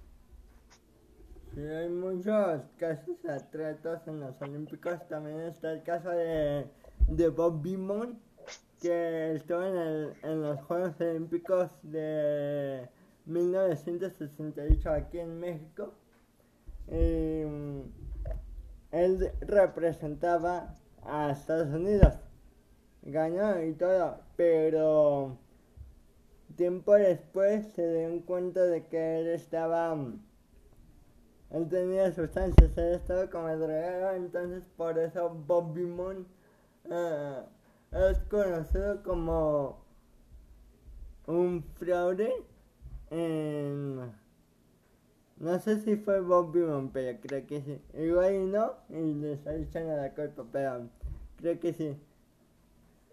Sí, hay muchos casos atletas en los Olímpicos. También está el caso de, de Bob Beamon, que estuvo en, el, en los Juegos Olímpicos de 1968 aquí en México. Y, mm, él representaba a Estados Unidos. Ganó y todo, pero tiempo después se dio cuenta de que él estaba mm, él tenía sustancias, él estaba como drogado, entonces por eso Bobby Moon eh, es conocido como un fraude en... No sé si fue Bobby Moon, pero creo que sí. Igual no, y le estoy echando la culpa, pero creo que sí.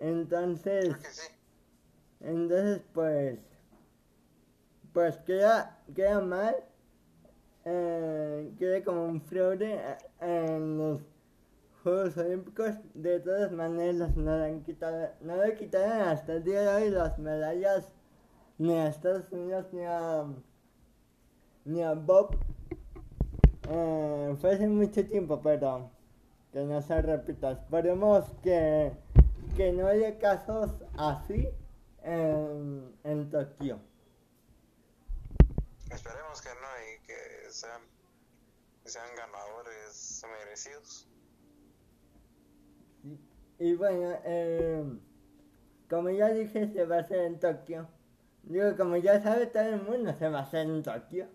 Entonces... Entonces pues... Pues queda, queda mal eh, como un fraude eh, en los Juegos Olímpicos. De todas maneras, no le, han quitado, no le quitaron hasta el día de hoy las medallas ni a Estados Unidos ni a, ni a Bob. Eh, fue hace mucho tiempo, pero que no se repita. Esperemos que, que no haya casos así en, en Tokio. Esperemos que no y que sean, sean ganadores merecidos. Y, bueno, eh, como ya dije, se va a hacer en Tokio. Digo, como ya sabe todo el mundo, se va a hacer en Tokio.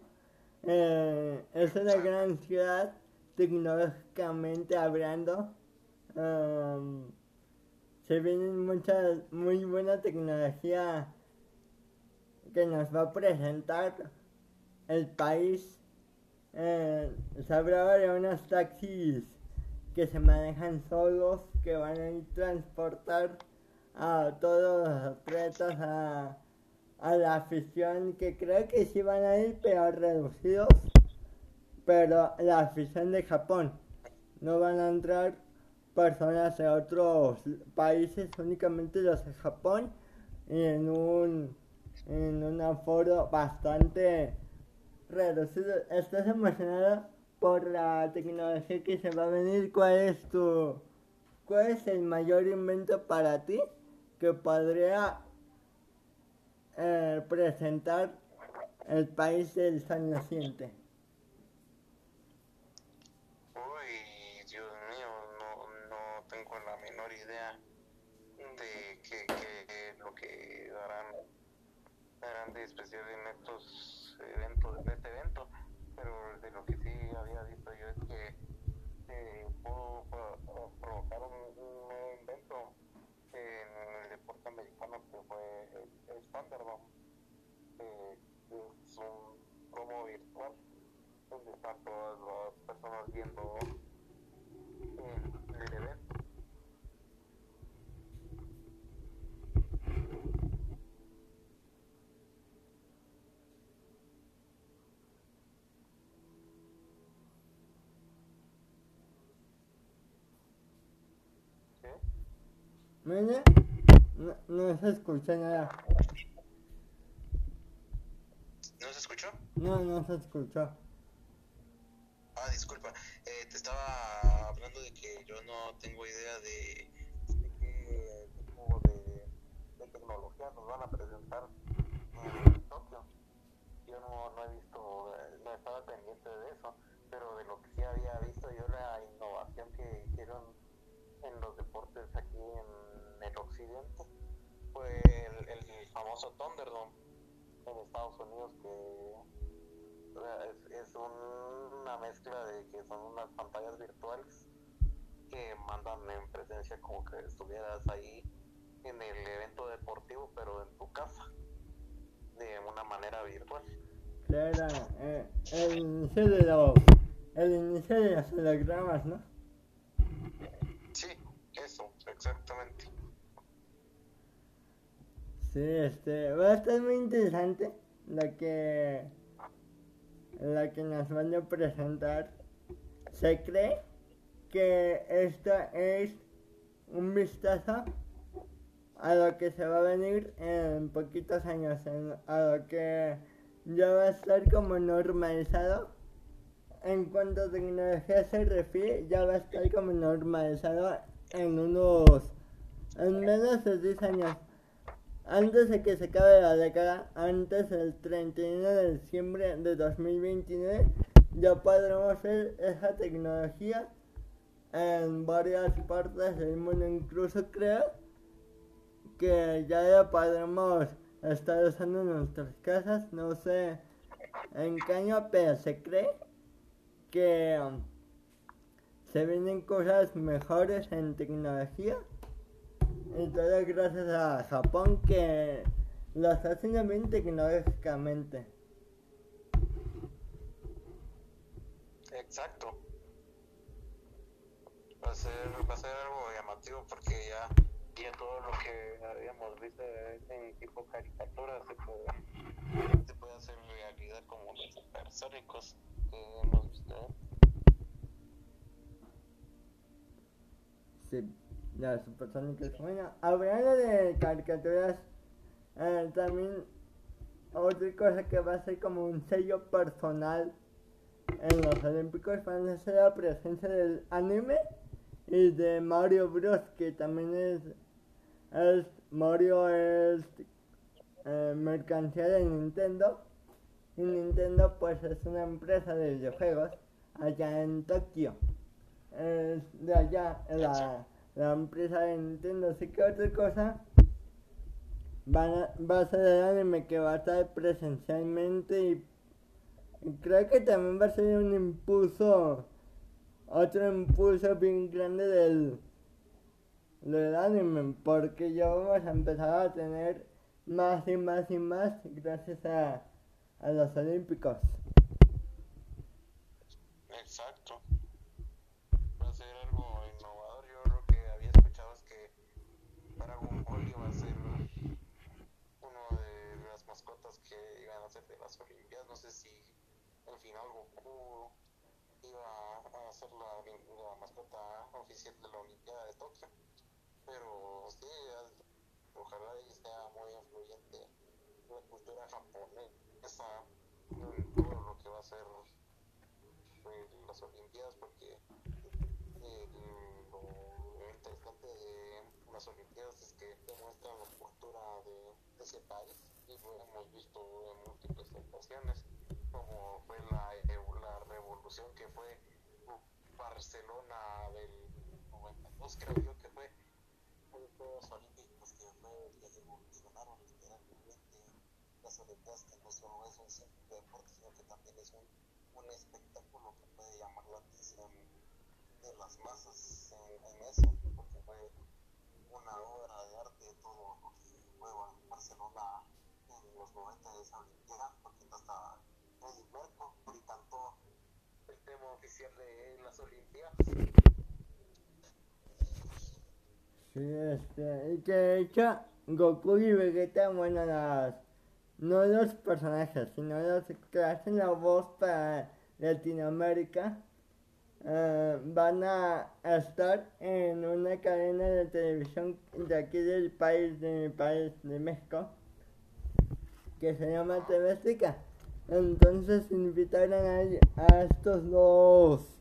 Eh, es una gran ciudad, tecnológicamente hablando. Um, se viene mucha, muy buena tecnología que nos va a presentar el país. Eh, hablaba de unos taxis que se manejan solos, que van a ir transportar a todos los atletas a, a la afición, que creo que sí van a ir, pero reducidos. Pero la afición de Japón no van a entrar personas de otros países, únicamente los de Japón, en un, en un aforo bastante reducido. ¿Estás emocionado por la tecnología que se va a venir? ¿Cuál es tu, cuál es el mayor invento para ti que podría eh, presentar el país del San Naciente? Uy, Dios mío, no, no tengo la menor idea de que, que lo que harán, harán de especial en estos eventos, de este evento, pero de lo que sí había visto yo es que eh, pudo pro- provocar un, un nuevo invento en el deporte americano que fue el, Thunderdome, eh, es un promo virtual donde están todas las personas viendo el, el evento. ¿Sí? Mire, no, no se escucha nada. ¿No se escuchó? No, no se escuchó. Ah, disculpa. Eh, te estaba hablando de que yo no tengo idea de, de qué tipo de, de tecnología nos van a presentar en Tokio. Yo no, no he visto, eh, no estaba pendiente de eso, pero de lo que sí había visto yo la innovación que hicieron en los deportes aquí en el occidente fue el, el famoso Thunderdome en Estados Unidos que es, es un- una mezcla de que son unas pantallas virtuales que mandan en presencia como que estuvieras ahí en el evento deportivo pero en tu casa de una manera virtual. Claro, eh, el inicio de los, el inicio de los hologramas, ¿no? Sí, eso, exactamente. Sí, este, va a estar muy interesante lo que, lo que nos van a presentar. Se cree que esto es un vistazo a lo que se va a venir en poquitos años, en- a lo que ya va a estar como normalizado. En cuanto a tecnología se refiere, ya va a estar como normalizado en unos, en menos de 10 años. Antes de que se acabe la década, antes del 31 de diciembre de 2029, ya podremos ver esa tecnología en varias partes del mundo. Incluso creo que ya la podremos estar usando nuestras casas. No sé en qué año, pero se cree que um, se vienen cosas mejores en tecnología. Y todo gracias a Japón que lo está haciendo bien tecnológicamente. Exacto. Va a ser, va a ser algo llamativo porque ya, ya todo lo que habíamos visto en tipo caricatura se puede, se puede hacer realidad como los supersónicos Sí, las supersónicas. Bueno, hablando de caricaturas, eh, también otra cosa que va a ser como un sello personal en los Olímpicos van a ser la presencia del anime y de Mario Bros. que también es, es Mario es eh, mercancía de Nintendo y Nintendo pues es una empresa de videojuegos allá en Tokio. Es de allá la, la empresa de Nintendo. Así que otra cosa van a- va a ser el anime que va a estar presencialmente y y creo que también va a ser un impulso, otro impulso bien grande del, del anime, porque ya vamos a empezar a tener más y más y más gracias a, a los Olímpicos. Exacto. Va a ser algo innovador. Yo lo que había escuchado es que Dragon Ball iba a ser uno de las mascotas que iban a ser de las Olimpiadas. No sé si al final Goku iba a ser la, la mascota oficial de la Olimpiada de Tokio. Pero sí, ojalá y sea muy influyente la cultura japonesa en todo lo que va a ser eh, las Olimpiadas, porque eh, lo interesante de las Olimpiadas es que demuestran la cultura de, ese país y lo hemos visto en múltiples ocasiones, como fue la, la revolución que fue Barcelona del 92, creo yo que fue, fue Juegos Olímpicos que fue que revolucionaron literalmente que no solo es un simple deporte, sino que también es un, un espectáculo que puede llamar la atención de las masas en, eso, porque fue una obra de arte todo lo que fue Barcelona en los 90 de esa Olimpiada, porque hasta Eddie Mercury cantó el tema oficial de las Olimpiadas. Sí, este, y que de Goku y Vegeta, bueno, las, no los personajes, sino los que hacen la voz para Latinoamérica, eh, van a estar en una cadena de televisión de aquí del país, de mi país, de México, que se llama TV. Entonces invitaron a, a estos dos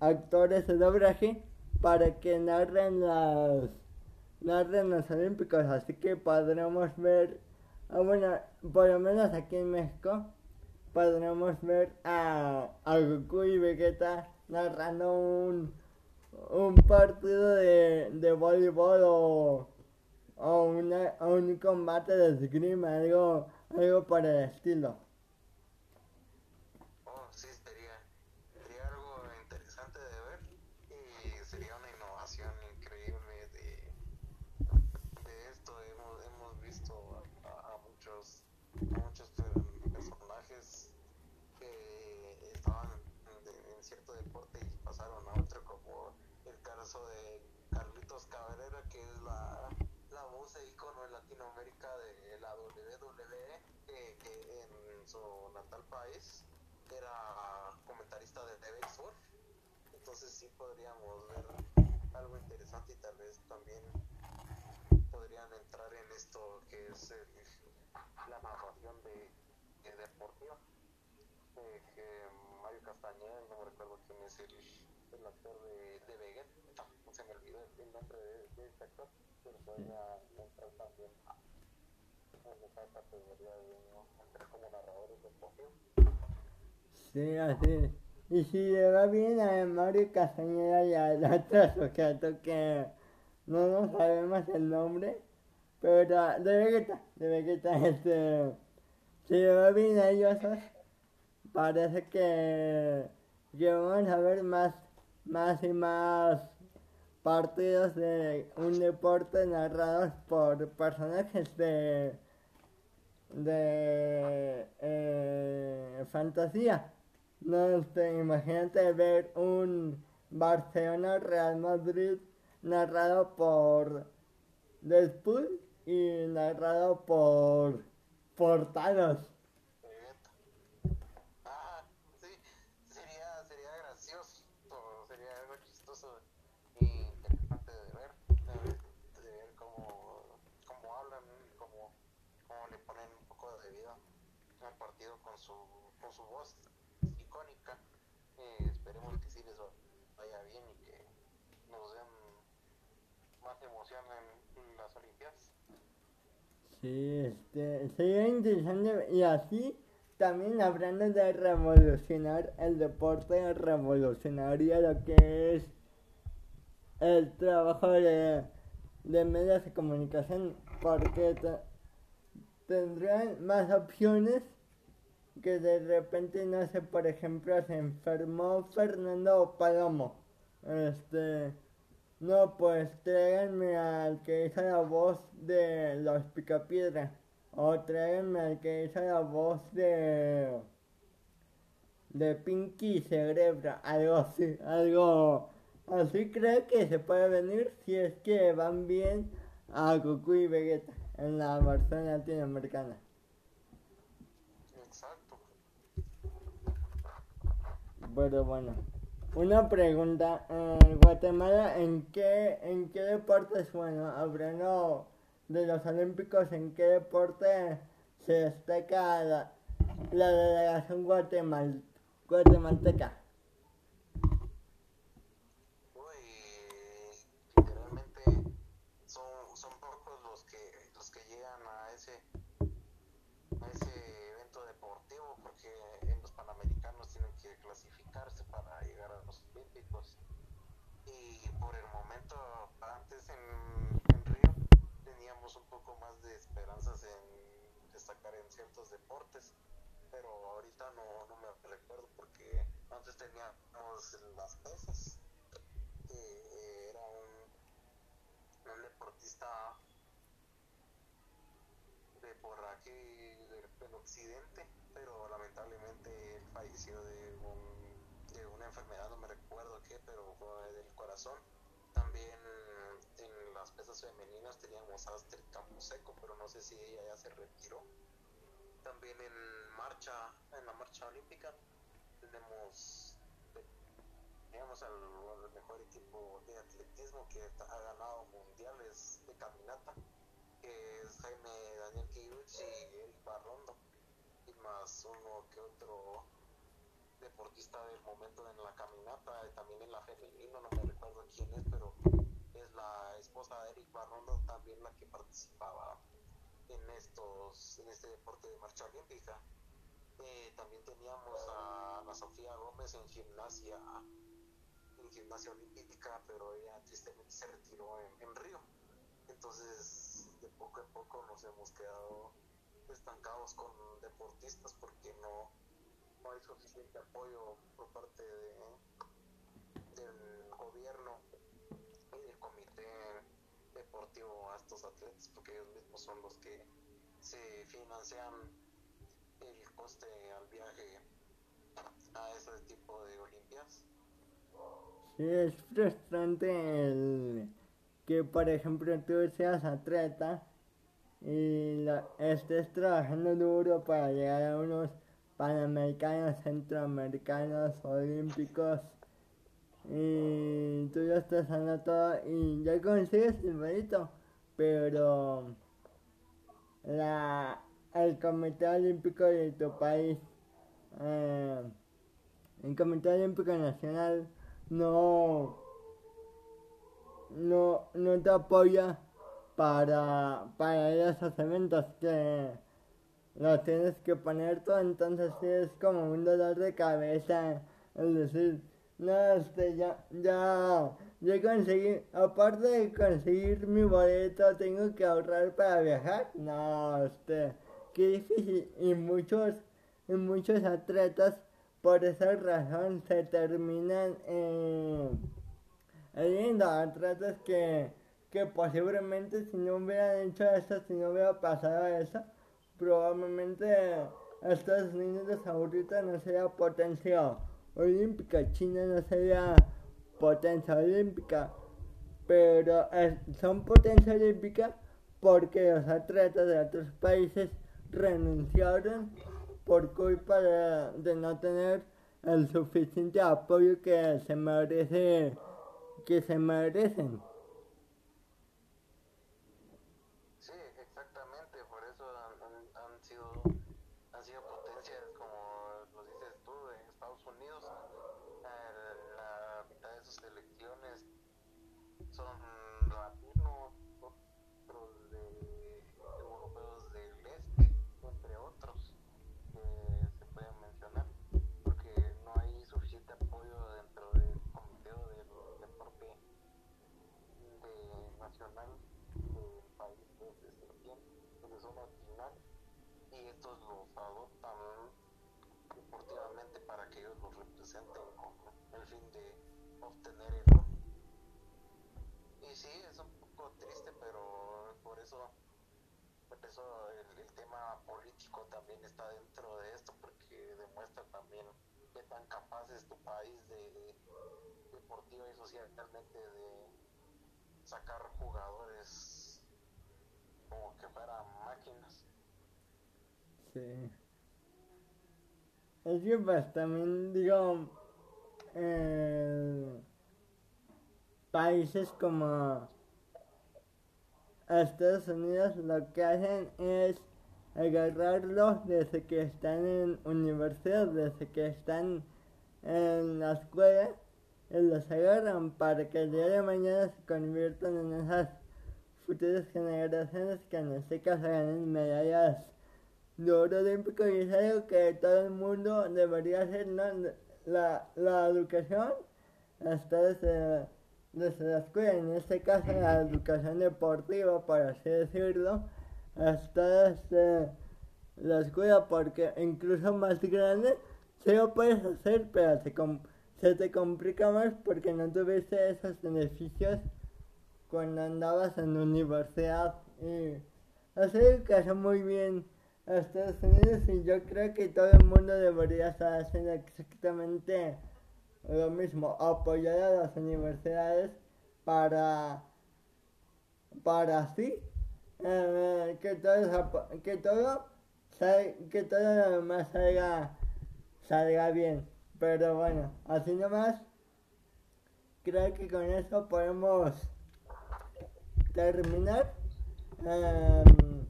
actores de doblaje para que narren las narren los olímpicos así que podremos ver ah, bueno por lo menos aquí en México podremos ver a, Goku y Vegeta narrando un un partido de, voleibol o, o, una, un combate de esgrima algo algo por el estilo Oh, sí, sería, sería algo interesante de ver y sería una innovación increíble de, de esto. Hemos, hemos visto a, a- a muchos, a muchos per- personajes que estaban de- en cierto deporte y pasaron a otro, como de Carlitos Cabrera, que es la, la voz e ícono en Latinoamérica de la WWE, que, que en su natal país era comentarista de TV Sur. Entonces sí podríamos ver algo interesante y tal vez también podrían entrar en esto que es el- la narración de, de deportiva. Eh, que Mario Castañeda, no me recuerdo quién es el, el actor de, de Vegeta, se me olvidó el, el nombre de, de este actor, pero podría entrar también en esa categoría de entrar como narradores deportivos. Sí, así. Y si le va bien a Mario Castañeda y al otro sujeto que no nos sabemos el nombre, pero de Vegeta, de Vegeta, este, si le va bien a ellos parece que, que vamos a ver más, más y más partidos de un deporte narrados por personajes de de eh, fantasía. No sé, imagínate ver un Barcelona Real Madrid narrado por Deadpool y narrado por por Thanos. Vegeta. Ah, sí, sería, sería gracioso, sería algo chistoso y interesante de ver, de ver, de ver cómo, cómo hablan, cómo, cómo le ponen un poco de vida partido con su, con su voz icónica. Eh, esperemos que sí les vaya bien y que nos den más emoción en las Olimpiadas. Sí, este, sería interesante y así también hablando de revolucionar el deporte, revolucionaría lo que es el trabajo de, de medios de comunicación porque te- tendrían más opciones que de repente, no sé, por ejemplo, se enfermó Fernando Palomo. Este, No, pues tráiganme al que hizo la voz de Los Picapiedra. O tráiganme al que hizo la voz de. de Pinky Cerebro. Algo así, algo así creo que se puede venir si es que van bien a Goku y Vegeta en la versión latinoamericana. Exacto. Pero bueno. Una pregunta, en Guatemala, ¿en qué, en qué deporte es bueno? Hablando de los olímpicos, ¿en qué deporte se destaca la, delegación guatemal, guatemalteca? Uy, literalmente son, son pocos los que los que llegan a ese a ese evento deportivo porque en los panamericanos tienen que clasificarse para llegar y por el momento antes en, en Río teníamos un poco más de esperanzas en destacar en ciertos deportes pero ahorita no, no me recuerdo porque antes teníamos las pesas era un, un deportista de por aquí del, del occidente, pero lamentablemente él falleció de, un, una enfermedad, no me recuerdo qué, pero fue del corazón. También en las pesas femeninas teníamos a Astrid Camposeco, pero no sé si ella ya se retiró. También en marcha, en la marcha olímpica, tenemos teníamos al, al mejor equipo de atletismo que ha ganado mundiales de caminata, que es Jaime Daniel Kiruch y Eric Barrondo, y más uno que otro deportista del momento en la caminata, y también en la femenina, no me recuerdo quién es, pero es la esposa de Eric Barrondo también la que participaba en estos en este deporte de marcha olímpica. Eh, también teníamos a Ana Sofía Gómez en gimnasia en gimnasia olímpica, pero ella tristemente se retiró en, en Río. Entonces, de poco en poco nos hemos quedado estancados con deportistas porque no, hay suficiente apoyo por parte de, del gobierno y del comité deportivo a estos atletas, porque ellos mismos son los que se financian el coste al viaje a ese tipo de Olimpiadas. Sí, es frustrante el que, por ejemplo, tú seas atleta y la- estés trabajando duro para llegar a unos panamericanos, centroamericanos, olímpicos. Y tú ya estás dando todo y ya consigues el mérito, pero la, el Comité Olímpico de tu país, eh, el Comité Olímpico Nacional no, no, no te apoya para, para esos eventos que los tienes que poner todo, entonces sí es como un dolor de cabeza. El decir, no, este, ya, ya, ya conseguí, aparte de conseguir mi boleto, tengo que ahorrar para viajar, no, este, qué difícil, y muchos, y muchos atletas por esa razón se terminan eh, yendo. Atletas que, que posiblemente si no hubieran hecho eso, si no hubiera pasado eso, probablemente Estados Unidos ahorita no sería potencia olímpica, China no sería potencia olímpica, pero es- son potencia olímpica porque los atletas de otros países renunciaron por culpa de, de no tener el suficiente apoyo que se merece que se merecen. Sí, exactamente, por eso han, han- han sido han sido potencias como lo dices tú en Estados Unidos. eh, la mitad de sus selecciones son latinos, otros de europeos del este, entre otros que se pueden mencionar, porque no hay suficiente apoyo dentro del comité del deporte de nacional del país donde se tiene, donde son nacionales y estos los adoptan deportivamente para que ellos los representen con el fin de obtener el oro. eso, por eso el, tema político también está dentro de esto, porque demuestra también qué tan capaz es tu país de deportiva y socialmente de sacar jugadores como que fueran máquinas. Sí. Es que pues también digo, eh, países como Estados Unidos lo que hacen es agarrarlos desde que están en universidad, desde que están en la escuela, y los agarran para que el día de mañana se conviertan en esas futuras generaciones que en este caso ganen medallas de oro olímpico y es algo que todo el mundo debería hacer. La, la educación hasta desde, desde la escuela, en este caso la educación deportiva, por así decirlo, hasta desde la escuela, porque incluso más grande sí lo puedes hacer, pero se, se te complica más porque no tuviste esos beneficios cuando andabas en la universidad. Y así que muy bien Estados Unidos y yo creo que todo el mundo debería estar haciendo exactamente lo mismo, apoyar a las universidades para para así eh, que todo que todo que todo lo demás salga salga bien. Pero bueno así nomás creo que con eso podemos terminar um,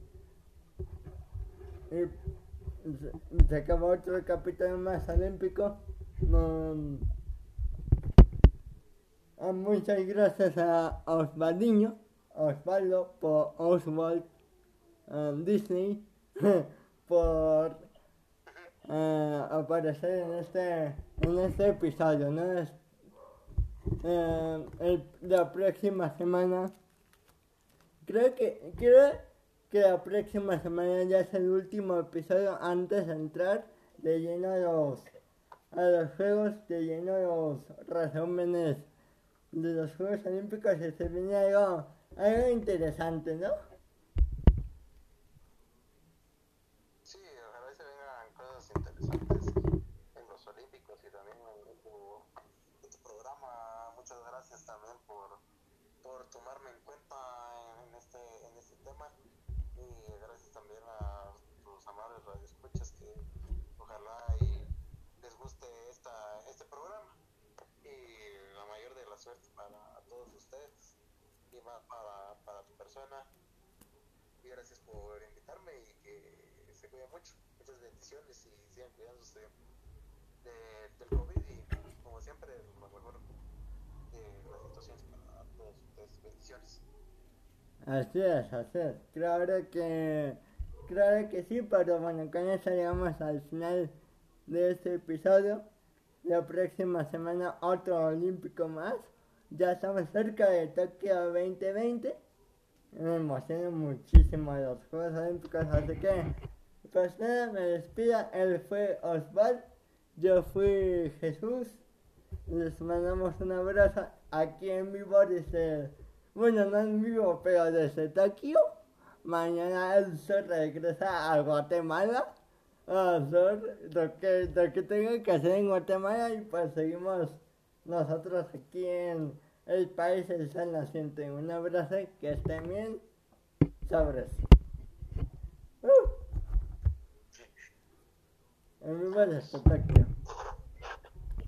y se, acabó otro capítulo más olímpico um, muchas gracias a Osvaldiño, Osvaldo, por Oswald um, Disney, [LAUGHS] por uh, aparecer en este, en este episodio, ¿no? Es, el, la próxima semana, creo que, creo que la próxima semana ya es el último episodio antes de entrar de lleno a los, a los juegos, de lleno a los resúmenes de los Juegos Olímpicos se viene algo, algo interesante, ¿no? Sí, ojalá se vengan cosas interesantes en los Olímpicos y también en tu programa. Muchas gracias también por, por tomarme en cuenta en este, en este tema y gracias también a tus amables radioescuchas que ojalá y les guste esta, este programa y suerte para todos ustedes y más para, para tu persona. Y gracias por invitarme y que se cuiden mucho. Muchas bendiciones y sigan cuidándose de, del COVID y como siempre lo mejor de las situaciones para todos ustedes. Bendiciones. Así es, así es. Claro que, claro que sí, pero bueno, con eso llegamos al final de este episodio. La próxima semana otro olímpico más. Ya estamos cerca de Tokio 2020. Me emociona muchísimo los Juegos Olímpicos, así que pues nada, me despido. Él fue Osval, yo fui Jesús. Les mandamos un abrazo aquí en vivo desde, bueno, no en vivo, pero desde Tokio. Mañana el sol regresa a Guatemala hacer lo que, lo que tengo que hacer en Guatemala y pues seguimos nosotros aquí en el país del San Naciente. Un abrazo, que estén bien, sobres. Vivo desde Tokio.